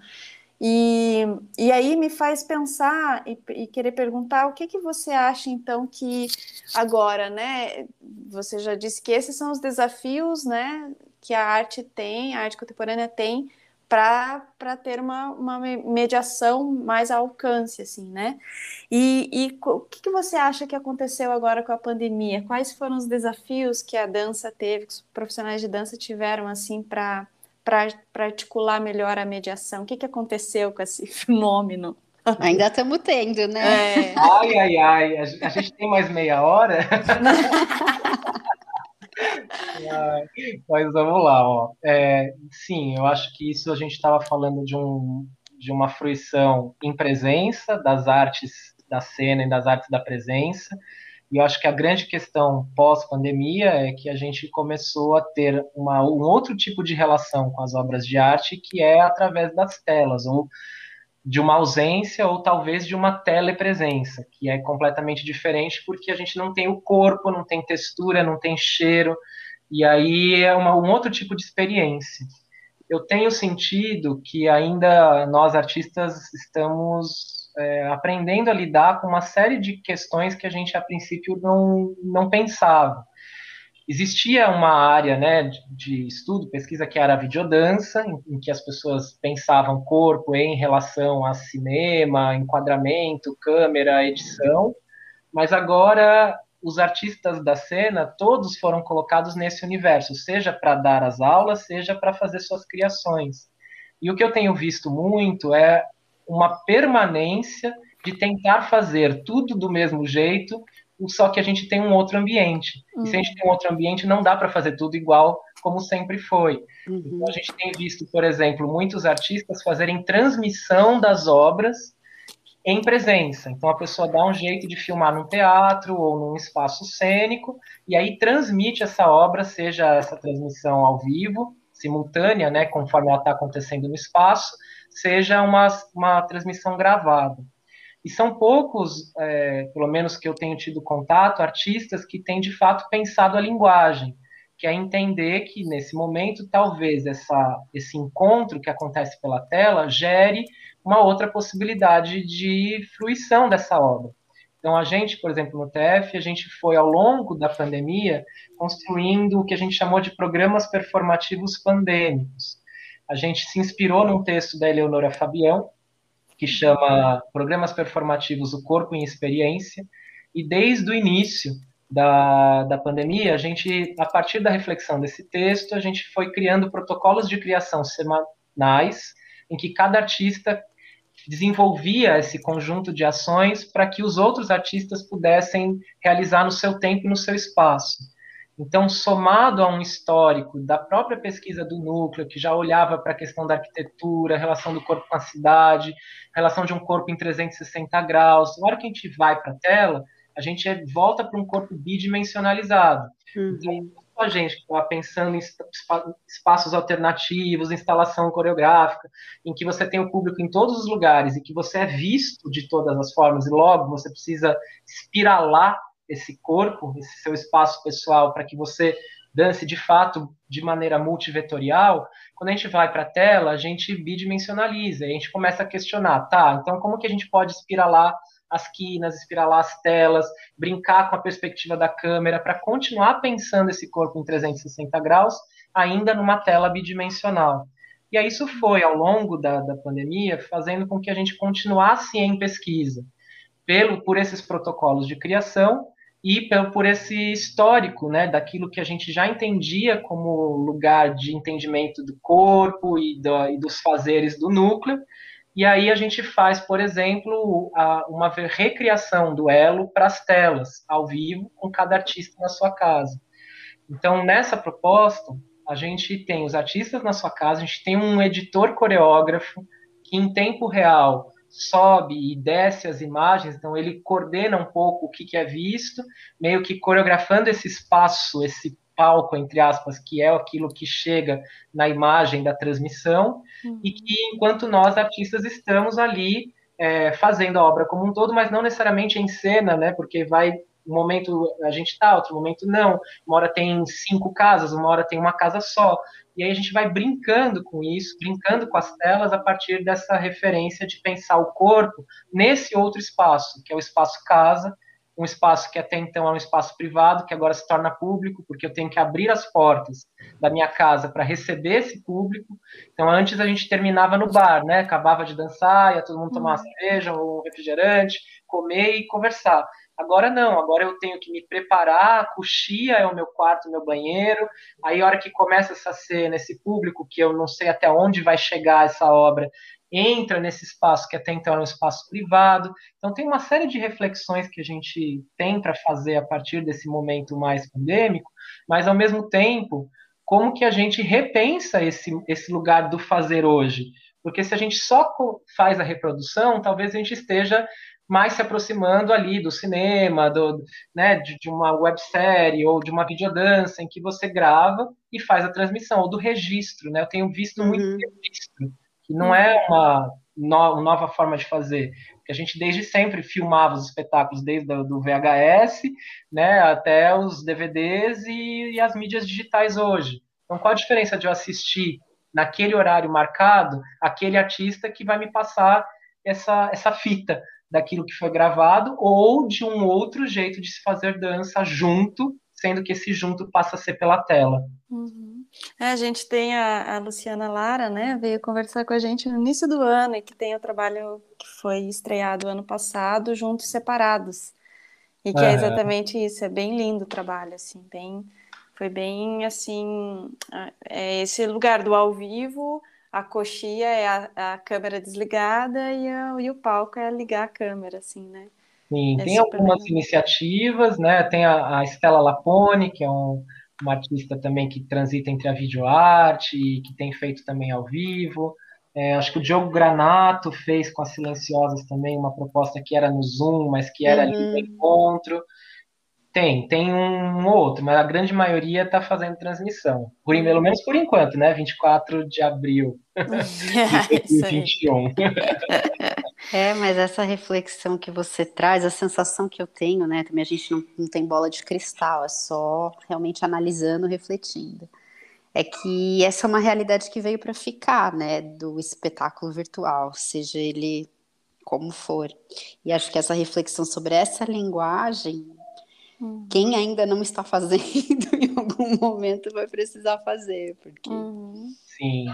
E, e aí me faz pensar e, e, querer perguntar o que, que você acha então que agora, né? Você já disse que esses são os desafios, né? Que a arte tem, a arte contemporânea tem para ter uma, uma mediação mais a alcance, assim, né? E, e o que, que você acha que aconteceu agora com a pandemia? Quais foram os desafios que a dança teve, que os profissionais de dança tiveram, assim, para para articular melhor a mediação? O que, que aconteceu com esse fenômeno? Ainda estamos tendo, né? É. Ai, ai, ai, a gente tem mais meia hora? Mas vamos lá, ó. É, sim, eu acho que isso a gente estava falando de, um, de uma fruição em presença das artes da cena e das artes da presença, e eu acho que a grande questão pós-pandemia é que a gente começou a ter uma, um outro tipo de relação com as obras de arte, que é através das telas, ou de uma ausência, ou talvez de uma telepresença, que é completamente diferente porque a gente não tem o corpo, não tem textura, não tem cheiro, e aí é uma, um outro tipo de experiência. Eu tenho sentido que ainda nós artistas estamos é, aprendendo a lidar com uma série de questões que a gente a princípio não, não pensava. Existia uma área né, de, de, estudo, pesquisa que era a videodança, em, em, que as pessoas pensavam corpo em relação a cinema, enquadramento, câmera, edição, mas agora os artistas da cena todos foram colocados nesse universo, seja para dar as aulas, seja para fazer suas criações. E o que eu tenho visto muito é uma permanência de tentar fazer tudo do mesmo jeito só que a gente tem um outro ambiente. Uhum. E se a gente tem um outro ambiente, não dá para fazer tudo igual como sempre foi. Uhum. Então, a gente tem visto, por exemplo, muitos artistas fazerem transmissão das obras em presença. Então, a pessoa dá um jeito de filmar num teatro ou num espaço cênico, e aí transmite essa obra, seja essa transmissão ao vivo, simultânea, né, conforme ela está acontecendo no espaço, seja uma, uma transmissão gravada. E são poucos, é, pelo menos que eu tenho tido contato, artistas que têm de fato pensado a linguagem, que é entender que nesse momento talvez essa, esse encontro que acontece pela tela gere uma outra possibilidade de fruição dessa obra. Então, a gente, por exemplo, no TF, a gente foi, ao longo da pandemia, construindo o que a gente chamou de programas performativos pandêmicos. A gente se inspirou num texto da Eleonora Fabião, que chama Programas Performativos O Corpo em Experiência, e desde o início da, da pandemia, a gente, a partir da reflexão desse texto, a gente foi criando protocolos de criação semanais, em que cada artista desenvolvia esse conjunto de ações para que os outros artistas pudessem realizar no seu tempo e no seu espaço. Então, somado a um histórico da própria pesquisa do núcleo, que já olhava para a questão da arquitetura, relação do corpo com a cidade, relação de um corpo em 360 graus, na hora que a gente vai para a tela, a gente volta para um corpo bidimensionalizado. Uhum. Então, a gente que estava pensando em espaços alternativos, instalação coreográfica, em que você tem o público em todos os lugares e que você é visto de todas as formas, e logo você precisa espiralar esse corpo, esse seu espaço pessoal, para que você dance de fato de maneira multivetorial, quando a gente vai para a tela, a gente bidimensionaliza, a gente começa a questionar, tá, então como que a gente pode espiralar as quinas, espiralar as telas, brincar com a perspectiva da câmera, para continuar pensando esse corpo em 360 graus, ainda numa tela bidimensional. E aí isso foi, ao longo da, da pandemia, fazendo com que a gente continuasse em pesquisa, pelo, por esses protocolos de criação, e por esse histórico, né, daquilo que a gente já entendia como lugar de entendimento do corpo e, do, e dos fazeres do núcleo, e aí a gente faz, por exemplo, a, uma recriação do elo para as telas, ao vivo, com cada artista na sua casa. Então, nessa proposta, a gente tem os artistas na sua casa, a gente tem um editor coreógrafo que, em tempo real, sobe e desce as imagens, então ele coordena um pouco o que, que é visto, meio que coreografando esse espaço, esse palco, entre aspas, que é aquilo que chega na imagem da transmissão, uhum. e que enquanto nós, artistas, estamos ali é, fazendo a obra como um todo, mas não necessariamente em cena, né, porque vai um momento a gente está, outro momento não. Uma hora tem cinco casas, uma hora tem uma casa só. E aí a gente vai brincando com isso, brincando com as telas a partir dessa referência de pensar o corpo nesse outro espaço, que é o espaço casa, um espaço que até então é um espaço privado, que agora se torna público, porque eu tenho que abrir as portas da minha casa para receber esse público. Então, antes a gente terminava no bar, né? Acabava de dançar, ia todo mundo tomar uma uhum. cerveja, um refrigerante, comer e conversar. Agora não, agora eu tenho que me preparar, a coxia é o meu quarto, meu banheiro. Aí, a hora que começa essa cena, esse público, que eu não sei até onde vai chegar essa obra, entra nesse espaço que até então era um espaço privado. Então, tem uma série de reflexões que a gente tem para fazer a partir desse momento mais pandêmico, mas, ao mesmo tempo, como que a gente repensa esse, esse lugar do fazer hoje? Porque se a gente só faz a reprodução, talvez a gente esteja mais se aproximando ali do cinema, do, né, de, de, uma websérie ou de uma videodança em que você grava e faz a transmissão, ou do registro, né? Eu tenho visto muito uhum. registro, que não é uma, no, nova forma de fazer, que a gente desde sempre filmava os espetáculos, desde o VHS, né, até os DVDs e, e as mídias digitais hoje. Então, qual a diferença de eu assistir naquele horário marcado aquele artista que vai me passar essa, essa fita? Daquilo que foi gravado ou de um outro jeito de se fazer dança junto, sendo que esse junto passa a ser pela tela. Uhum. É, a gente tem a, a, Luciana Lara, né, veio conversar com a gente no início do ano e que tem o trabalho que foi estreado ano passado, Juntos Separados. E que é exatamente isso, é bem lindo o trabalho, assim, bem, foi bem, assim, é esse lugar do ao vivo, a coxia é a, a câmera desligada e, a, e, o palco é ligar a câmera, assim, né? Sim, é tem algumas iniciativas, né? Tem a, a Estela Lapone, que é um, uma artista também que transita entre a videoarte e que tem feito também ao vivo. É, acho que o Diogo Granato fez com as Silenciosas também uma proposta que era no Zoom, mas que era uhum. ali no encontro. Tem, tem um outro, mas a grande maioria está fazendo transmissão. Por, pelo menos por enquanto, né? 24 de abril de 2021. É, mas essa reflexão que você traz, a sensação que eu tenho, né? Também a gente não, não tem bola de cristal, é só realmente analisando, refletindo. É que essa é uma realidade que veio para ficar, né? Do espetáculo virtual, seja ele como for. E acho que essa reflexão sobre essa linguagem Uhum. Quem ainda não está fazendo, em algum momento vai precisar fazer. Porque... Uhum. Sim,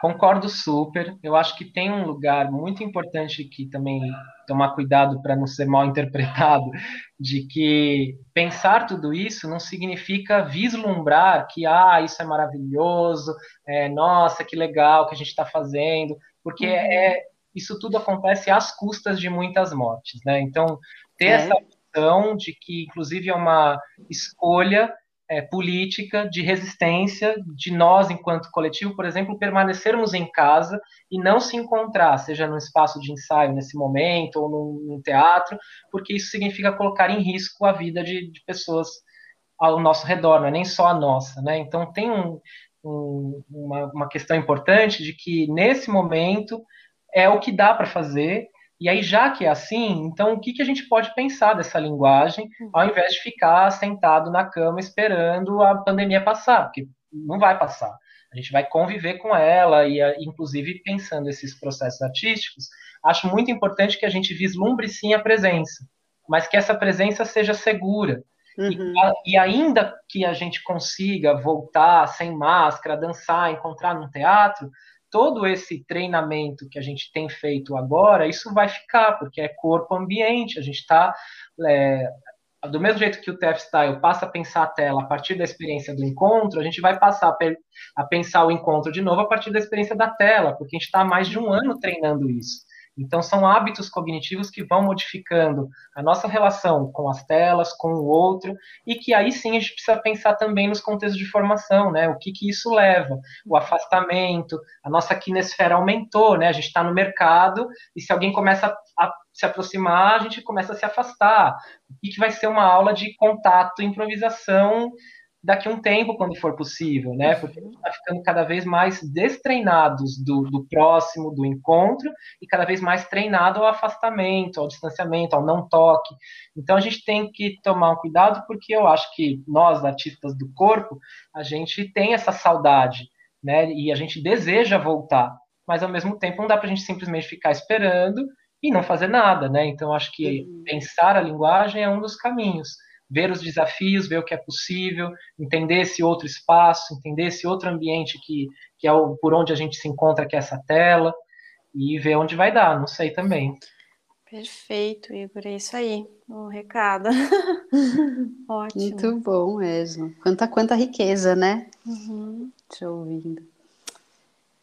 concordo super. Eu acho que tem um lugar muito importante que também tomar cuidado para não ser mal interpretado, de que pensar tudo isso não significa vislumbrar que ah, isso é maravilhoso, é, nossa, que legal que a gente está fazendo, porque uhum. é, isso tudo acontece às custas de muitas mortes, né? Então, ter é. essa questão de que, inclusive, é uma escolha é, política de resistência de nós, enquanto coletivo, por exemplo, permanecermos em casa e não se encontrar, seja num espaço de ensaio nesse momento ou num, num teatro, porque isso significa colocar em risco a vida de, de, pessoas ao nosso redor, não é nem só a nossa, né? Então tem um, um, uma, uma questão importante de que nesse momento é o que dá para fazer e aí, já que é assim, então o que, que a gente pode pensar dessa linguagem, uhum. ao invés de ficar sentado na cama esperando a pandemia passar, porque não vai passar. A gente vai conviver com ela e, inclusive, pensando esses processos artísticos, acho muito importante que a gente vislumbre sim a presença, mas que essa presença seja segura. Uhum. E, e, ainda que a gente consiga voltar sem máscara, dançar, encontrar num teatro, todo esse treinamento que a gente tem feito agora, isso vai ficar, porque é corpo ambiente, a gente está. É, do mesmo jeito que o TF Style passa a pensar a tela a partir da experiência do encontro, a gente vai passar a, pensar o encontro de novo a partir da experiência da tela, porque a gente está há mais de um ano treinando isso. Então, são hábitos cognitivos que vão modificando a nossa relação com as telas, com o outro, e que aí sim a gente precisa pensar também nos contextos de formação, né? O que, que isso leva? O afastamento, a nossa quinesfera aumentou, né? A gente está no mercado e se alguém começa a se aproximar, a gente começa a se afastar. O que, que vai ser uma aula de contato, improvisação daqui a um tempo, quando for possível, né? Porque a gente está ficando cada vez mais destreinados do, do próximo, do encontro, e cada vez mais treinado ao afastamento, ao distanciamento, ao não toque. Então a gente tem que tomar um cuidado, porque eu acho que nós, artistas do corpo, a gente tem essa saudade, né? E a gente deseja voltar, mas ao mesmo tempo não dá para a gente simplesmente ficar esperando e não fazer nada, né? Então acho que uhum. pensar a linguagem é um dos caminhos ver os desafios, ver o que é possível, entender esse outro espaço, entender esse outro ambiente que, que é o, por onde a gente se encontra, que é essa tela, e ver onde vai dar, não sei também. Perfeito, Igor, é isso aí, o recado. Ótimo. Muito bom mesmo. Quanta, quanta riqueza, né? Uhum. Te ouvindo.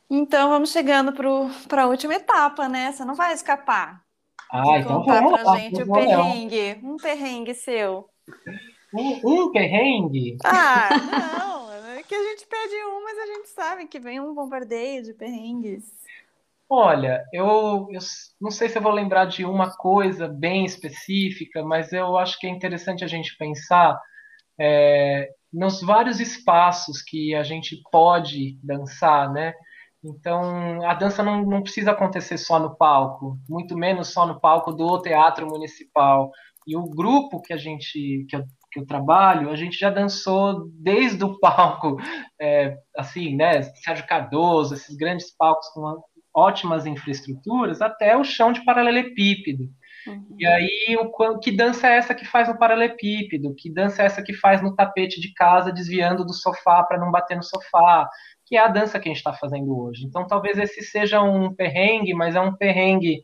Então, vamos chegando para a última etapa, né? Você não vai escapar. Ah, então contar vamos pra gente o perrengue, um perrengue seu. Um, um perrengue? Ah, não. É que a gente pede um, mas a gente sabe que vem um bombardeio de perrengues. Olha, eu, eu não sei se eu vou lembrar de uma coisa bem específica, mas eu acho que é interessante a gente pensar é, nos vários espaços que a gente pode dançar, né? Então, a dança não, não, precisa acontecer só no palco, muito menos só no palco do teatro municipal, e o grupo que a gente, que eu, que eu trabalho, a gente já dançou desde o palco, é, assim, né? Sérgio Cardoso, esses grandes palcos com, ótimas infraestruturas até o chão de paralelepípedo. Uhum. E aí, o, que dança é essa que faz no paralelepípedo? Que dança é essa que faz no tapete de casa, desviando do sofá para não bater no sofá? Que é a dança que a gente está fazendo hoje. Então, talvez esse seja um perrengue, mas é um perrengue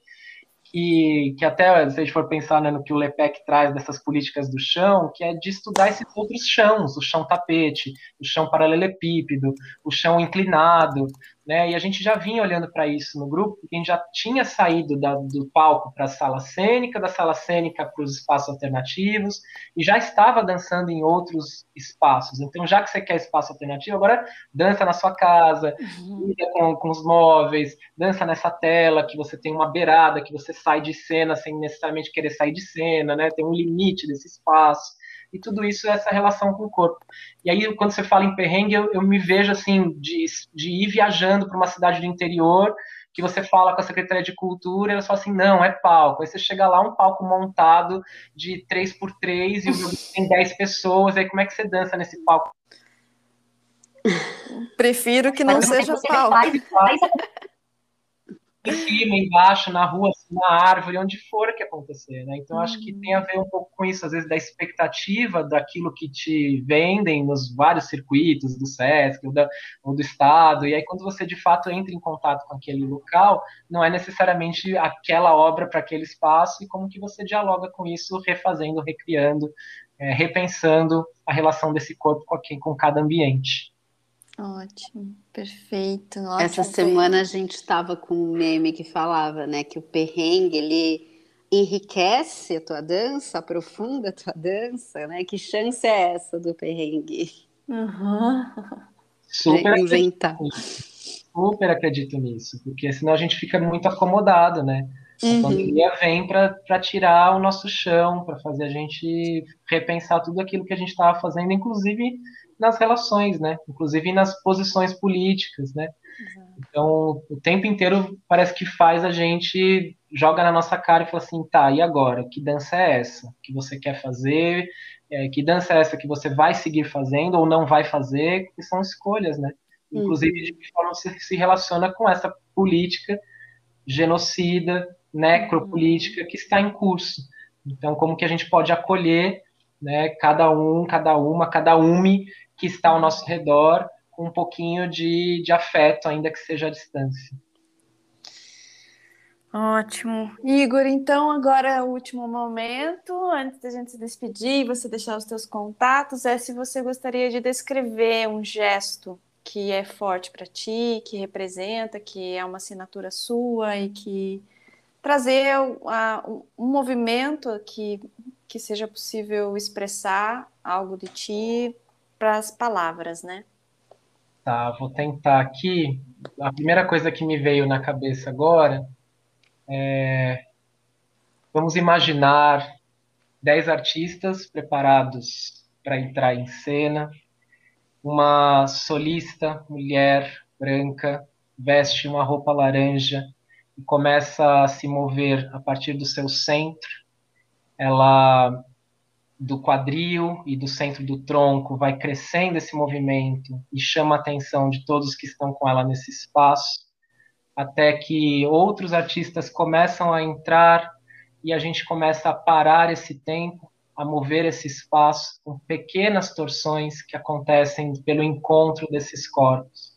que, que até se a gente for pensar né, no que o Lepec traz dessas políticas do chão, que é de estudar esses outros chãos, o chão tapete, o chão paralelepípedo, o chão inclinado, né? E a gente já vinha olhando para isso no grupo, porque a gente já tinha saído da, do palco para a sala cênica, da sala cênica para os espaços alternativos, e já estava dançando em outros espaços. Então, já que você quer espaço alternativo, agora dança na sua casa, uhum. com, com os móveis, dança nessa tela, que você tem uma beirada, que você sai de cena sem necessariamente querer sair de cena, né? Tem um limite desse espaço e tudo isso é essa relação com o corpo. E aí, quando você fala em perrengue, eu, eu me vejo assim, de, de ir viajando para uma cidade do interior, que você fala com a Secretaria de Cultura, e eles falam assim, não, é palco. Aí você chega lá, um palco montado de 3 por 3 e o tem 10 pessoas, aí como é que você dança nesse palco? Prefiro que não Mas seja palco em cima, embaixo, na rua, assim, na árvore, onde for que acontecer, né? Então, acho que tem a ver um pouco com isso, às vezes, da expectativa daquilo que te vendem nos vários circuitos do SESC ou, da, ou do Estado, e aí quando você, de fato, entra em contato com aquele local, não é necessariamente aquela obra para aquele espaço, e como que você dialoga com isso, refazendo, recriando, é, repensando a relação desse corpo com, aqui, com cada ambiente. Ótimo, perfeito. Ótimo, Essa semana a gente estava com um meme que falava, né, que o perrengue ele enriquece a tua dança, aprofunda a tua dança, né? Que chance é essa do perrengue? Uhum. Super inventar. Super acredito nisso, porque senão a gente fica muito acomodado, né? Uhum. A pandemia vem para tirar o nosso chão, para fazer a gente repensar tudo aquilo que a gente estava fazendo, inclusive nas relações, né? Inclusive nas posições políticas, né? Exato. Então, o tempo inteiro parece que faz a gente joga na nossa cara e fala assim, tá, e agora? Que dança é essa que você quer fazer? É, que dança é essa que você vai seguir fazendo ou não vai fazer? Que são escolhas, né? Uhum. Inclusive, de que forma você se relaciona com essa política genocida, necropolítica que está em curso. Então, como que a gente pode acolher né, cada um, cada uma, cada ume que está ao nosso redor com um pouquinho de, de afeto, ainda que seja à distância. Ótimo. Igor, então agora é o último momento, antes da gente se despedir, você deixar os seus contatos, é se você gostaria de descrever um gesto que é forte para ti, que representa, que é uma assinatura sua e que trazer uh, um movimento que, que seja possível expressar algo de ti para as palavras, né? Tá, vou tentar aqui. A primeira coisa que me veio na cabeça agora é. Vamos imaginar dez artistas preparados para entrar em cena. Uma solista, mulher, branca, veste uma roupa laranja e começa a se mover a partir do seu centro. Ela do quadril e do centro do tronco vai crescendo esse movimento e chama a atenção de todos que estão com ela nesse espaço, até que outros artistas começam a entrar e a gente começa a parar esse tempo, a mover esse espaço com pequenas torções que acontecem pelo encontro desses corpos.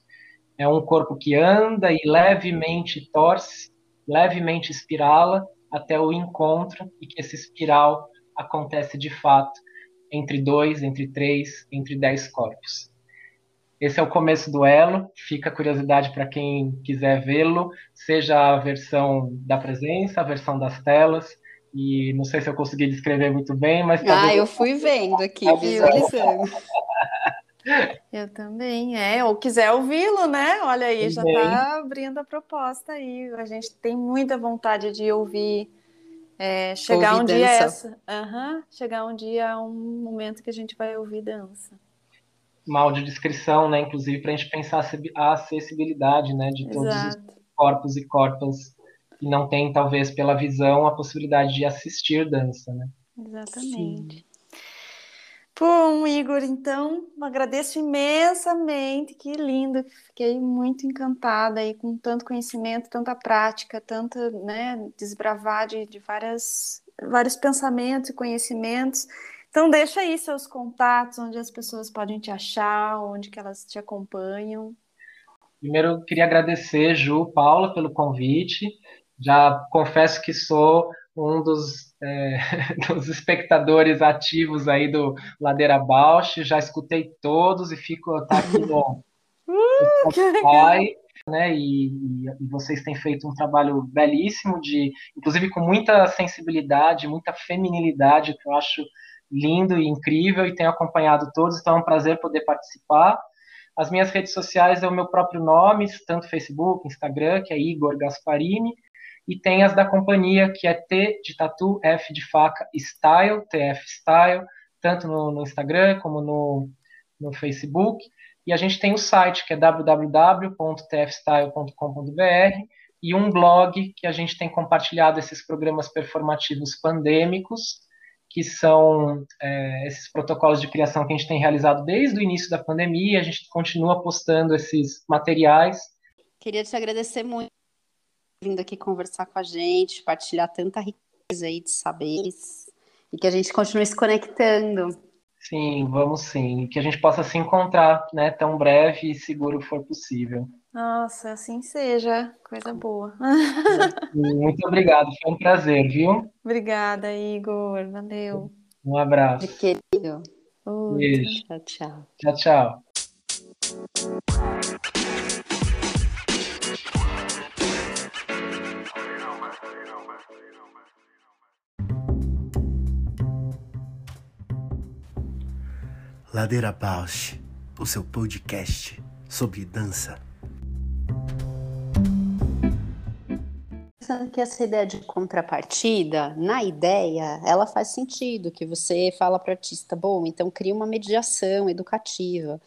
É um corpo que anda e levemente torce, levemente espirala até o encontro e que esse espiral acontece de fato entre dois, entre três, entre dez corpos. Esse é o começo do elo, fica a curiosidade para quem quiser vê-lo, seja a versão da presença, a versão das telas, e não sei se eu consegui descrever muito bem, mas... Ah, eu fui vendo aqui, visualizando. Eu também, é. Ou quiser ouvi-lo, né? Olha aí, já está abrindo a proposta aí. A gente tem muita vontade de ouvir é, chegar ouvir um dia essa. Uhum, chegar um dia a um momento que a gente vai ouvir dança. Mal de descrição, né? Inclusive para a gente pensar a acessibilidade, né? De todos Exato. os corpos e corpas que não têm, talvez, pela visão, a possibilidade de assistir dança, né? Exatamente. Sim. Bom, Igor, então agradeço imensamente, que lindo, fiquei muito encantada aí com tanto conhecimento, tanta prática, tanta, né, desbravar de, de várias, vários pensamentos e conhecimentos. Então deixa aí seus contatos, onde as pessoas podem te achar, onde que elas te acompanham. Primeiro, eu queria agradecer, Ju, Paula, pelo convite. Já confesso que sou um dos, é, dos espectadores ativos aí do Ladeira Bausch, já escutei todos e fico tá aqui no uh, Spotify, né? E, e, vocês têm feito um trabalho belíssimo de, inclusive com muita sensibilidade, muita feminilidade, que eu acho lindo e incrível e tenho acompanhado todos, então é um prazer poder participar. As minhas redes sociais é o meu próprio nome, tanto Facebook, Instagram, que é Igor Gasparini, e tem as da companhia, que é T de tatu, F de faca, Style, TF Style, tanto no, no Instagram como no, no Facebook. E a gente tem o site, que é www.tfstyle.com.br, e um blog que a gente tem compartilhado esses programas performativos pandêmicos, que são é, esses protocolos de criação que a gente tem realizado desde o início da pandemia. A gente continua postando esses materiais. Queria te agradecer muito vindo aqui conversar com a gente, partilhar tanta riqueza aí de saberes e que a gente continue se conectando. Sim, vamos sim. Que a gente possa se encontrar, né, tão breve e seguro for possível. Nossa, assim seja. Coisa boa. Muito obrigado, foi um prazer, viu? Obrigada, Igor. Valeu. Um abraço. Querido. Beijo. Tchau, tchau. Tchau, tchau. Ladeira Bausch, o seu podcast sobre dança. Pensando que essa ideia de contrapartida, na ideia, ela faz sentido, que você fala para o artista, bom, então cria uma mediação educativa.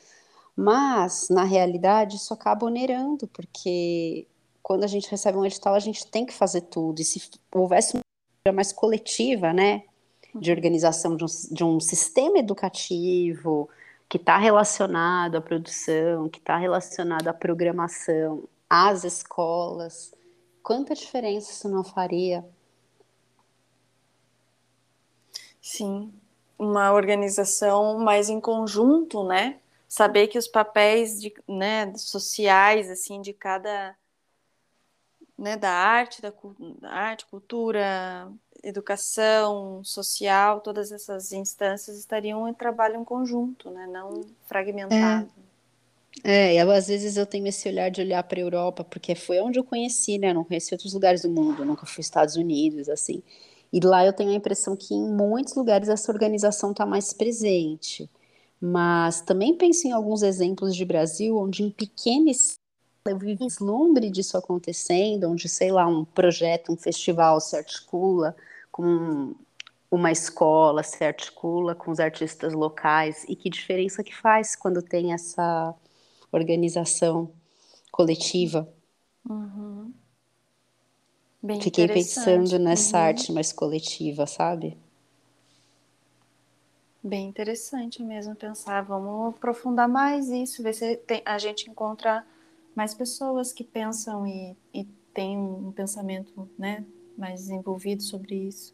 Mas, na realidade, isso acaba onerando, porque quando a gente recebe um edital, a gente tem que fazer tudo. E se houvesse uma mais coletiva, né, de organização de um, de um sistema educativo que está relacionado à produção, que está relacionado à programação, às escolas. Quanta diferença isso não faria? Sim, uma organização mais em conjunto, né? Saber que os papéis de, né, sociais assim de cada né, da arte, da, da arte, cultura, educação social, todas essas instâncias estariam em trabalho em conjunto, né, não fragmentado. É. é, às vezes eu tenho esse olhar de olhar para a Europa, porque foi onde eu conheci, né? Eu não conheci outros lugares do mundo, nunca fui Estados Unidos, assim. E lá eu tenho a impressão que em muitos lugares essa organização está mais presente. Mas também penso em alguns exemplos de Brasil, onde em pequenos eu vi vislumbre disso acontecendo, onde, sei lá, um projeto, um festival se articula com uma escola, se articula com os artistas locais, e que diferença que faz quando tem essa organização coletiva. Uhum. Fiquei pensando nessa uhum. arte mais coletiva, sabe? Bem interessante mesmo pensar. Vamos aprofundar mais isso, ver se tem, a gente encontra mais pessoas que pensam e, e têm um pensamento né, mais desenvolvido sobre isso.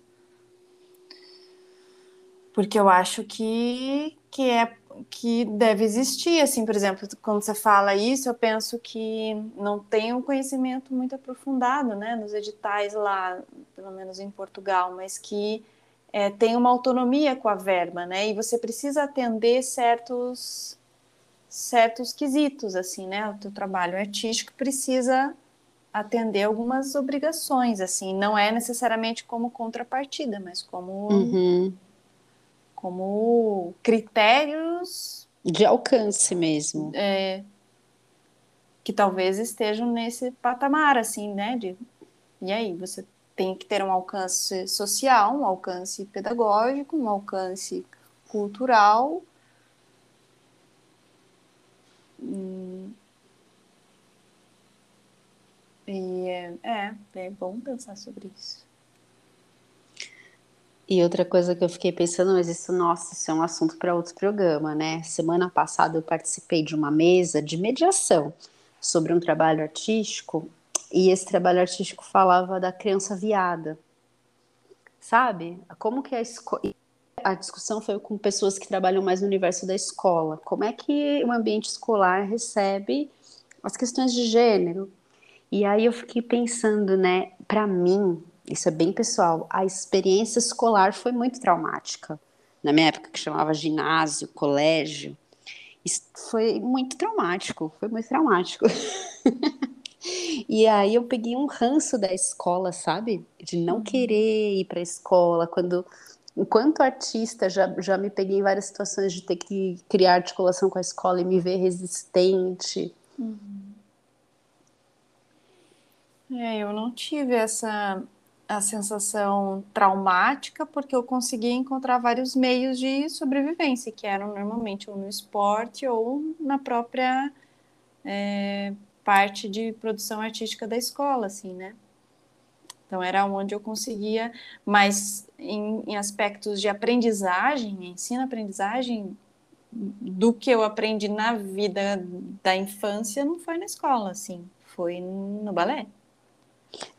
Porque eu acho que, que é que deve existir, assim, por exemplo, quando você fala isso, eu penso que não tem um conhecimento muito aprofundado, né, nos editais lá, pelo menos em Portugal, mas que é, tem uma autonomia com a verba, né, e você precisa atender certos certos quesitos, assim, né? O teu trabalho artístico precisa atender algumas obrigações, assim, não é necessariamente como contrapartida, mas como uhum. como critérios de alcance mesmo, é, que talvez estejam nesse patamar, assim, né? De, e aí você tem que ter um alcance social, um alcance pedagógico, um alcance cultural e é, é, bom pensar sobre isso. E outra coisa que eu fiquei pensando, mas isso, nossa, isso é um assunto para outro programa, né? Semana passada eu participei de uma mesa de mediação sobre um trabalho artístico e esse trabalho artístico falava da criança viada. Sabe? Como que a escola. A discussão foi com pessoas que trabalham mais no universo da escola. Como é que o ambiente escolar recebe as questões de gênero? E aí eu fiquei pensando, né? Para mim, isso é bem pessoal, a experiência escolar foi muito traumática. Na minha época, que chamava ginásio, colégio, isso foi muito traumático, foi muito traumático. e aí eu peguei um ranço da escola, sabe? De não uhum. querer ir para a escola, quando enquanto artista já, já me peguei em várias situações de ter que criar articulação com a escola e me ver resistente. Uhum. É, eu não tive essa a sensação traumática, porque eu conseguia encontrar vários meios de sobrevivência, que eram normalmente ou no esporte ou na própria é, parte de produção artística da escola, assim, né? Então era onde eu conseguia, mas em, em aspectos de aprendizagem, ensino-aprendizagem, do que eu aprendi na vida da infância não foi na escola, assim, foi no balé.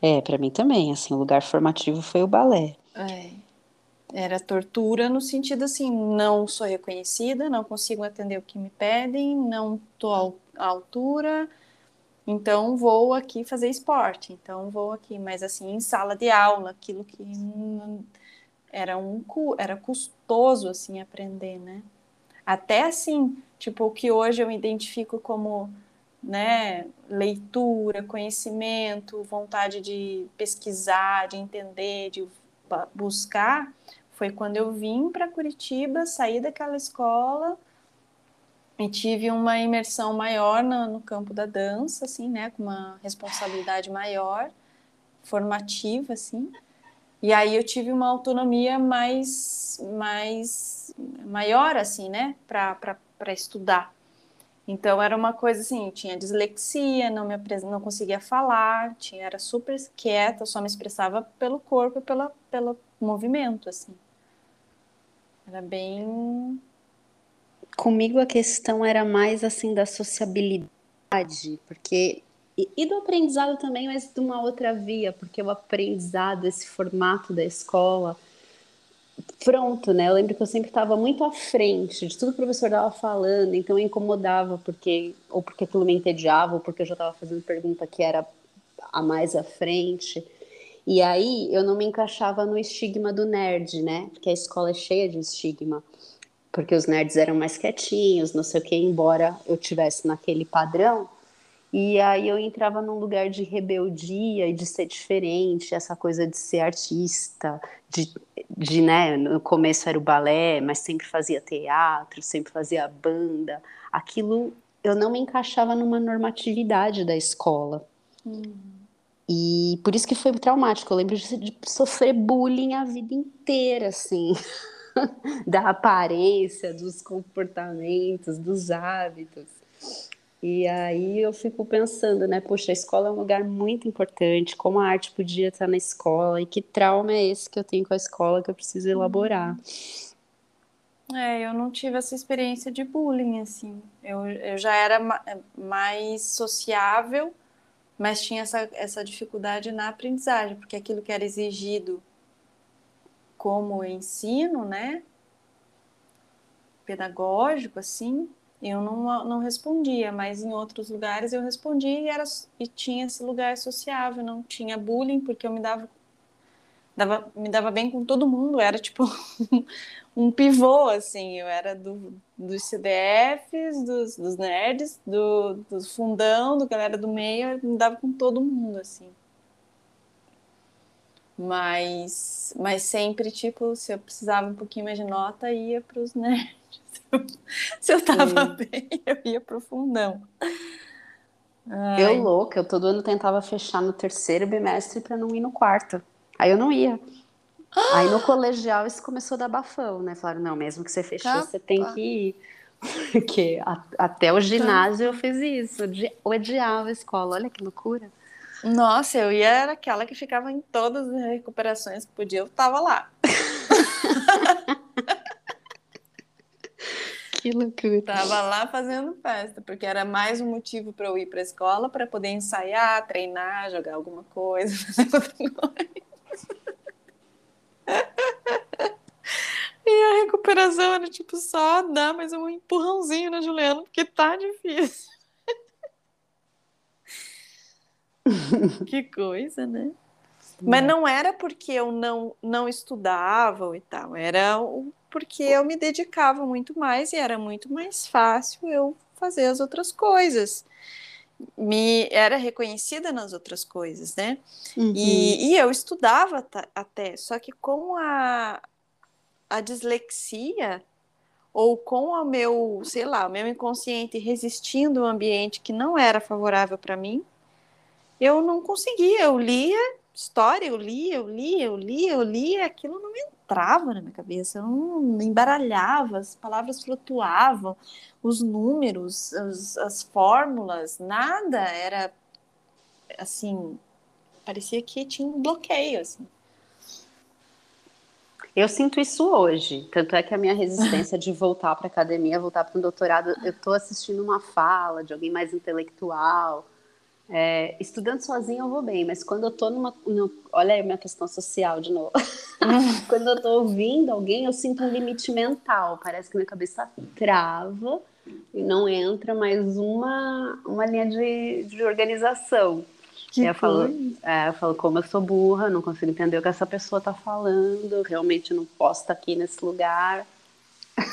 É, para mim também, assim, o lugar formativo foi o balé. É. Era tortura no sentido assim, não sou reconhecida, não consigo atender o que me pedem, não estou à altura, então vou aqui fazer esporte, então vou aqui, mas assim, em sala de aula, aquilo que era um era custoso assim aprender, né? Até assim, tipo o que hoje eu identifico como né, leitura, conhecimento, vontade de pesquisar, de entender, de buscar, foi quando eu vim para Curitiba, saí daquela escola e tive uma imersão maior no, no, campo da dança, assim, né, com uma responsabilidade maior, formativa, assim. E aí eu tive uma autonomia mais, mais maior, assim, né, para estudar. Então era uma coisa assim, tinha dislexia, não me não conseguia falar, tinha era super quieta, só me expressava pelo corpo e pela, pelo movimento assim. Era bem comigo a questão era mais assim da sociabilidade, porque e, e do aprendizado também, mas de uma outra via, porque o aprendizado, esse formato da escola, pronto, né? Eu lembro que eu sempre estava muito à frente de tudo que o professor estava falando, então eu incomodava porque ou porque aquilo me entediava, ou porque eu já estava fazendo pergunta que era a mais à frente. E aí eu não me encaixava no estigma do nerd, né? Porque a escola é cheia de estigma. Porque os nerds eram mais quietinhos, não sei o que, embora eu tivesse naquele padrão, e aí eu entrava num lugar de rebeldia e de ser diferente, essa coisa de ser artista, de, de né, no começo era o balé, mas sempre fazia teatro, sempre fazia banda. Aquilo eu não me encaixava numa normatividade da escola. E por isso que foi traumático. Eu lembro de, de sofrer bullying a vida inteira, assim. da aparência, dos comportamentos, dos hábitos. E aí eu fico pensando, né? Poxa, a escola é um lugar muito importante. Como a arte podia estar na escola e que trauma é esse que eu tenho com a escola que eu preciso elaborar? É, eu não tive essa experiência de bullying, assim. Eu, eu já era mais sociável, mas tinha essa, essa dificuldade na aprendizagem, porque aquilo que era exigido como ensino, né? Pedagógico, assim, eu não, não respondia, mas em outros lugares eu respondia e, era, e tinha esse lugar sociável, não tinha bullying, porque eu me dava, dava, me dava bem com todo mundo, era tipo um pivô, assim, eu era do, dos CDFs, dos, dos nerds, do, do fundão, do galera do meio, eu me dava com todo mundo, assim. Mas, mas sempre, tipo, se eu precisava um pouquinho mais de nota, ia para os nerds. Se eu tava bem, eu ia pro fundão. Ai. Eu louca, eu todo ano tentava fechar no terceiro bimestre para não ir no quarto. Aí eu não ia. Ah! Aí no colegial isso começou a dar bafão, né? Falaram, não, mesmo que você fechou, Capa. você tem que ir. Porque a, até o ginásio eu fiz isso. Eu odiava a escola, olha que loucura. Nossa, eu ia era aquela que ficava em todas as recuperações que podia, eu tava lá. que loucura. Tava lá fazendo festa, porque era mais um motivo para eu ir para a escola para poder ensaiar, treinar, jogar alguma coisa, fazer. E a recuperação era tipo só dar mais um empurrãozinho na Juliana, porque tá difícil. que coisa, né? Mas não era porque eu não, não estudava e tal, era porque eu me dedicava muito mais e era muito mais fácil eu fazer as outras coisas. Me era reconhecida nas outras coisas, né? Uhum. E, e eu estudava até, só que com a, a dislexia ou com o meu, sei lá, o meu inconsciente resistindo ao ambiente que não era favorável para mim, eu não conseguia. Eu lia história, eu lia, eu lia, eu lia, eu lia, aquilo não entrava na minha cabeça, eu não embaralhava, as palavras flutuavam, os números, as, as fórmulas, nada era assim, parecia que tinha um bloqueio, assim. Eu sinto isso hoje, tanto é que a minha resistência de voltar para a academia, voltar para um doutorado, eu estou assistindo uma fala de alguém mais intelectual. É, estudando sozinha eu vou bem, mas quando eu estou numa. No, olha aí a minha questão social de novo. quando eu estou ouvindo alguém, eu sinto um limite mental. Parece que minha cabeça trava e não entra mais uma, uma linha de, de organização. Que eu falo, é, eu falo, como eu sou burra, não consigo entender o que essa pessoa está falando, realmente não posso estar aqui nesse lugar.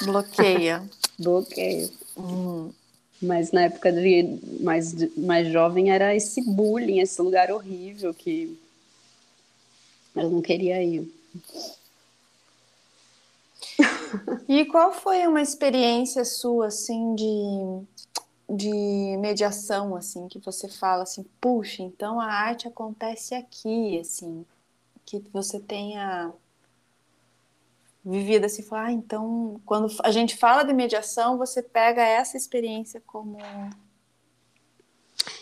Bloqueia. Bloqueia. Hum. Mas na época de mais, mais jovem era esse bullying, esse lugar horrível que eu não queria ir. E qual foi uma experiência sua, assim, de de mediação, assim, que você fala assim, puxa, então a arte acontece aqui, assim, que você tenha vivido assim, falar, ah, então, quando a gente fala de mediação, você pega essa experiência como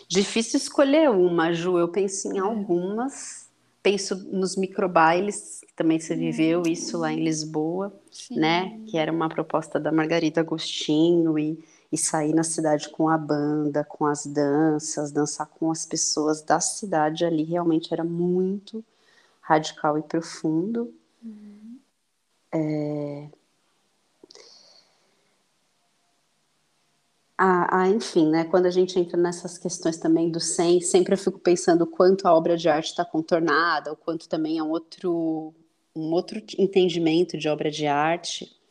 Difícil escolher uma, Ju. Eu penso em é. algumas. Penso nos microbailes, que também se viveu isso lá em Lisboa, Sim. né? Que era uma proposta da Margarida Agostinho e e sair na cidade com a banda, com as danças, dançar com as pessoas da cidade ali realmente era muito radical e profundo. Uhum. É... Ah, ah, enfim, né? Quando a gente entra nessas questões também do sem, sempre eu fico pensando o quanto a obra de arte está contornada, o quanto também é um outro, um outro entendimento de obra de arte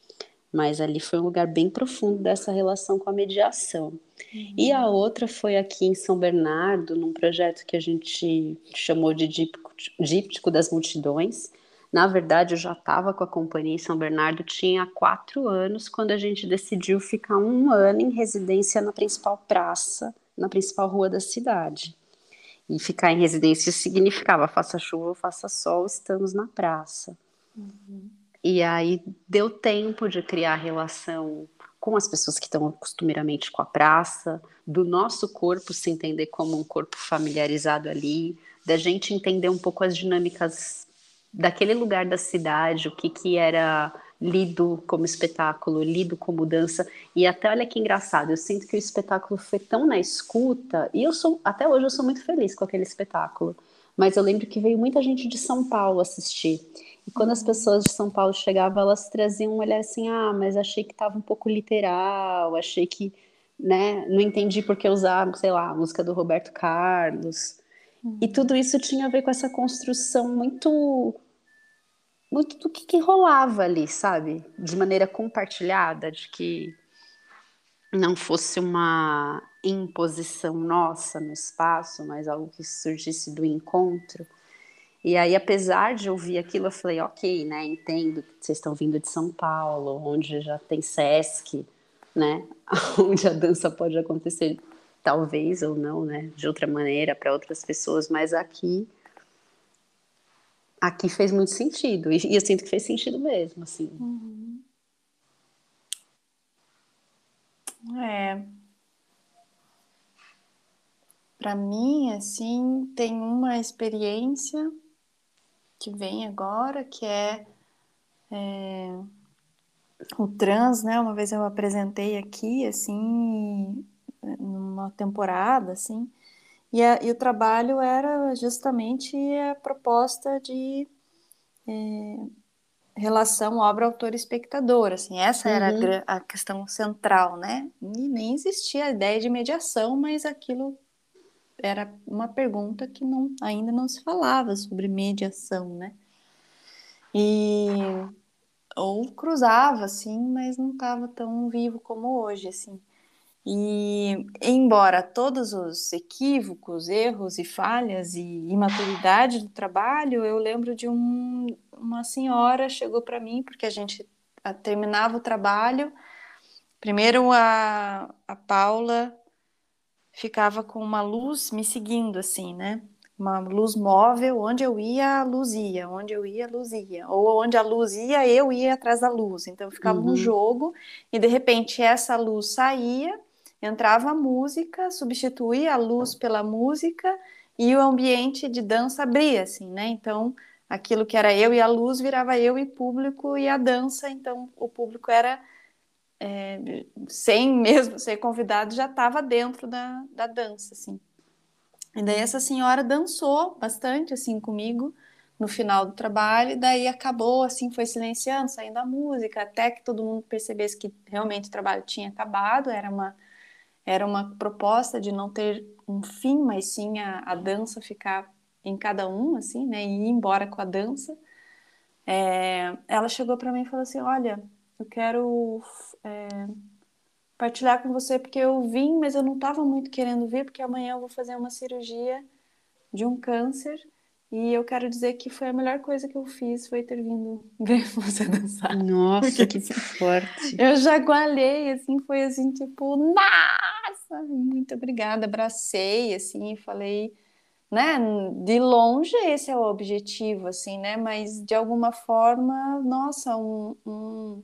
mas ali foi um lugar bem profundo dessa relação com a mediação. Uhum. E a outra foi aqui em São Bernardo, num projeto que a gente chamou de Díptico, Díptico das Multidões. Na verdade, eu já estava com a companhia em São Bernardo, tinha quatro anos, quando a gente decidiu ficar um ano em residência na principal praça, na principal rua da cidade. E ficar em residência significava faça chuva ou faça sol, estamos na praça. Uhum. E aí deu tempo de criar relação com as pessoas que estão costumeiramente com a praça, do nosso corpo se entender como um corpo familiarizado ali, da gente entender um pouco as dinâmicas daquele lugar da cidade, o que, que era lido como espetáculo, lido como dança. E até olha que engraçado, eu sinto que o espetáculo foi tão na escuta, e eu sou, até hoje eu sou muito feliz com aquele espetáculo. Mas eu lembro que veio muita gente de São Paulo assistir. E quando as pessoas de São Paulo chegavam, elas traziam um olhar assim: ah, mas achei que estava um pouco literal, achei que, né, não entendi por que usar, sei lá, a música do Roberto Carlos. E tudo isso tinha a ver com essa construção muito muito do que, que, rolava ali, sabe? De maneira compartilhada, de que não fosse uma imposição nossa no espaço, mas algo que surgisse do encontro. E aí, apesar de ouvir aquilo, eu falei, ok, né, entendo que vocês estão vindo de São Paulo, onde já tem Sesc, né, onde a dança pode acontecer, talvez ou não, né, de outra maneira para outras pessoas, mas aqui, aqui fez muito sentido, e, eu sinto que fez sentido mesmo, assim. Uhum. É. Para mim, assim, tem uma experiência que vem agora, que é, é o trans, né? Uma vez eu apresentei aqui, assim, numa temporada, assim, e, a, e o trabalho era justamente a proposta de é, relação obra-autor-espectador, assim, essa uhum. era a, a, questão central, né? E nem existia a ideia de mediação, mas aquilo era uma pergunta que não, ainda não se falava sobre mediação, né? E ou cruzava assim, mas não estava tão vivo como hoje, assim. E embora todos os equívocos, erros e falhas e imaturidade do trabalho, eu lembro de um, uma senhora chegou para mim porque a gente terminava o trabalho. Primeiro a, a Paula ficava com uma luz me seguindo assim, né? Uma luz móvel, onde eu ia, a luz ia, onde eu ia, a luz ia, ou onde a luz ia, eu ia atrás da luz. Então eu ficava uhum. no jogo e de repente essa luz saía entrava a música, substituía a luz pela música e o ambiente de dança abria, assim, né? Então, aquilo que era eu e a luz virava eu e público e a dança, então o público era é, sem mesmo ser convidado, já estava dentro da, da dança, assim. E daí essa senhora dançou bastante, assim, comigo no final do trabalho, e daí acabou, assim, foi silenciando, saindo a música, até que todo mundo percebesse que realmente o trabalho tinha acabado, era uma era uma proposta de não ter um fim, mas sim a, a dança ficar em cada um, assim, né, e ir embora com a dança. É, ela chegou para mim e falou assim: Olha, eu quero é, partilhar com você porque eu vim, mas eu não estava muito querendo vir, porque amanhã eu vou fazer uma cirurgia de um câncer e eu quero dizer que foi a melhor coisa que eu fiz, foi ter vindo ver você dançar. Nossa, que forte. Eu jagualei, assim, foi assim, tipo, muito obrigada, abracei, assim, falei, né, de longe esse é o objetivo, assim, né, mas de alguma forma, nossa, um, um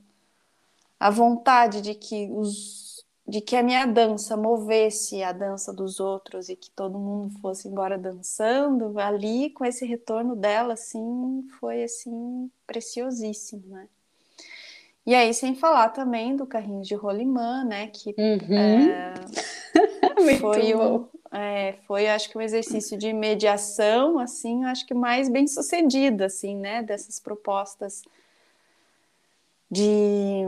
a vontade de que os de que a minha dança movesse a dança dos outros e que todo mundo fosse embora dançando, ali com esse retorno dela, assim, foi assim preciosíssimo, né? E aí, sem falar também do carrinho de rolimã, né? Que uhum. é, foi um, é, foi, acho que um exercício de mediação, assim, acho que mais bem sucedido, assim, né? Dessas propostas de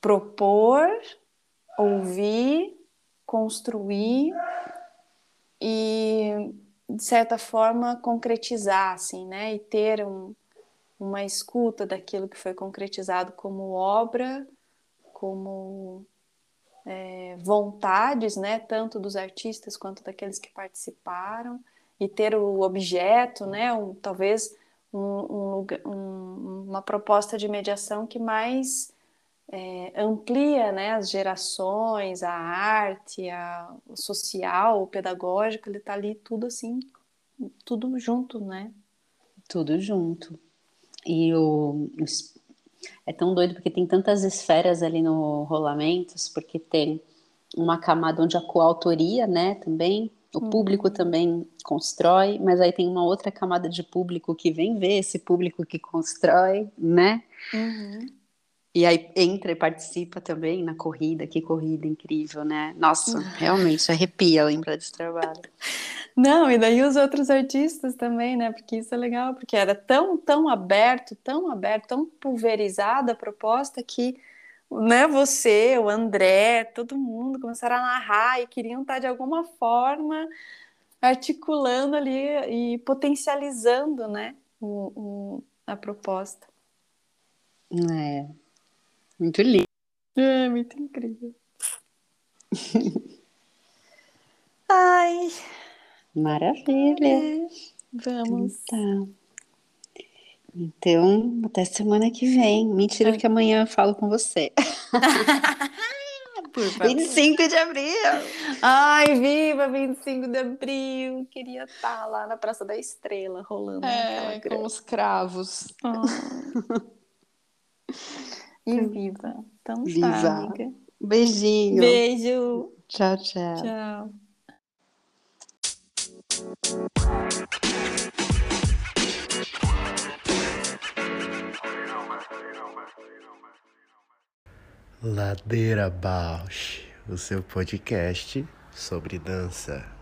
propor ouvir, construir e, de certa forma, concretizar, assim, né? E ter um, uma escuta daquilo que foi concretizado como obra, como é, vontades, né? Tanto dos artistas quanto daqueles que participaram e ter o objeto, né? Um, talvez um, um, uma proposta de mediação que mais é, amplia né, as gerações, a arte, a, o social, o pedagógico, ele está ali tudo assim, tudo junto, né? Tudo junto. E o, é tão doido porque tem tantas esferas ali no Rolamentos, porque tem uma camada onde a coautoria, né, também, o uhum. público também constrói, mas aí tem uma outra camada de público que vem ver esse público que constrói, né? Uhum. E aí entra e participa também na corrida, que corrida incrível, né? Nossa, realmente arrepia lembrar desse trabalho. Não, e daí os outros artistas também, né? Porque isso é legal, porque era tão, tão aberto, tão aberto, tão pulverizada a proposta que né, você, o André, todo mundo começaram a narrar e queriam estar de alguma forma articulando ali e potencializando, né, o, o a proposta. É, muito lindo. É, muito incrível. Ai. Maravilha. É, vamos. Então, então, até semana que vem. Mentira é. que amanhã eu falo com você. Por favor. 25 de abril. Ai, viva 25 de abril. Queria estar lá na Praça da Estrela, rolando. É, com os cravos. Oh. E viva. Então tá, viva. tá, amiga. Beijinho. Beijo. Tchau, tchau. Tchau. Ladeira Bausch, o seu podcast sobre dança.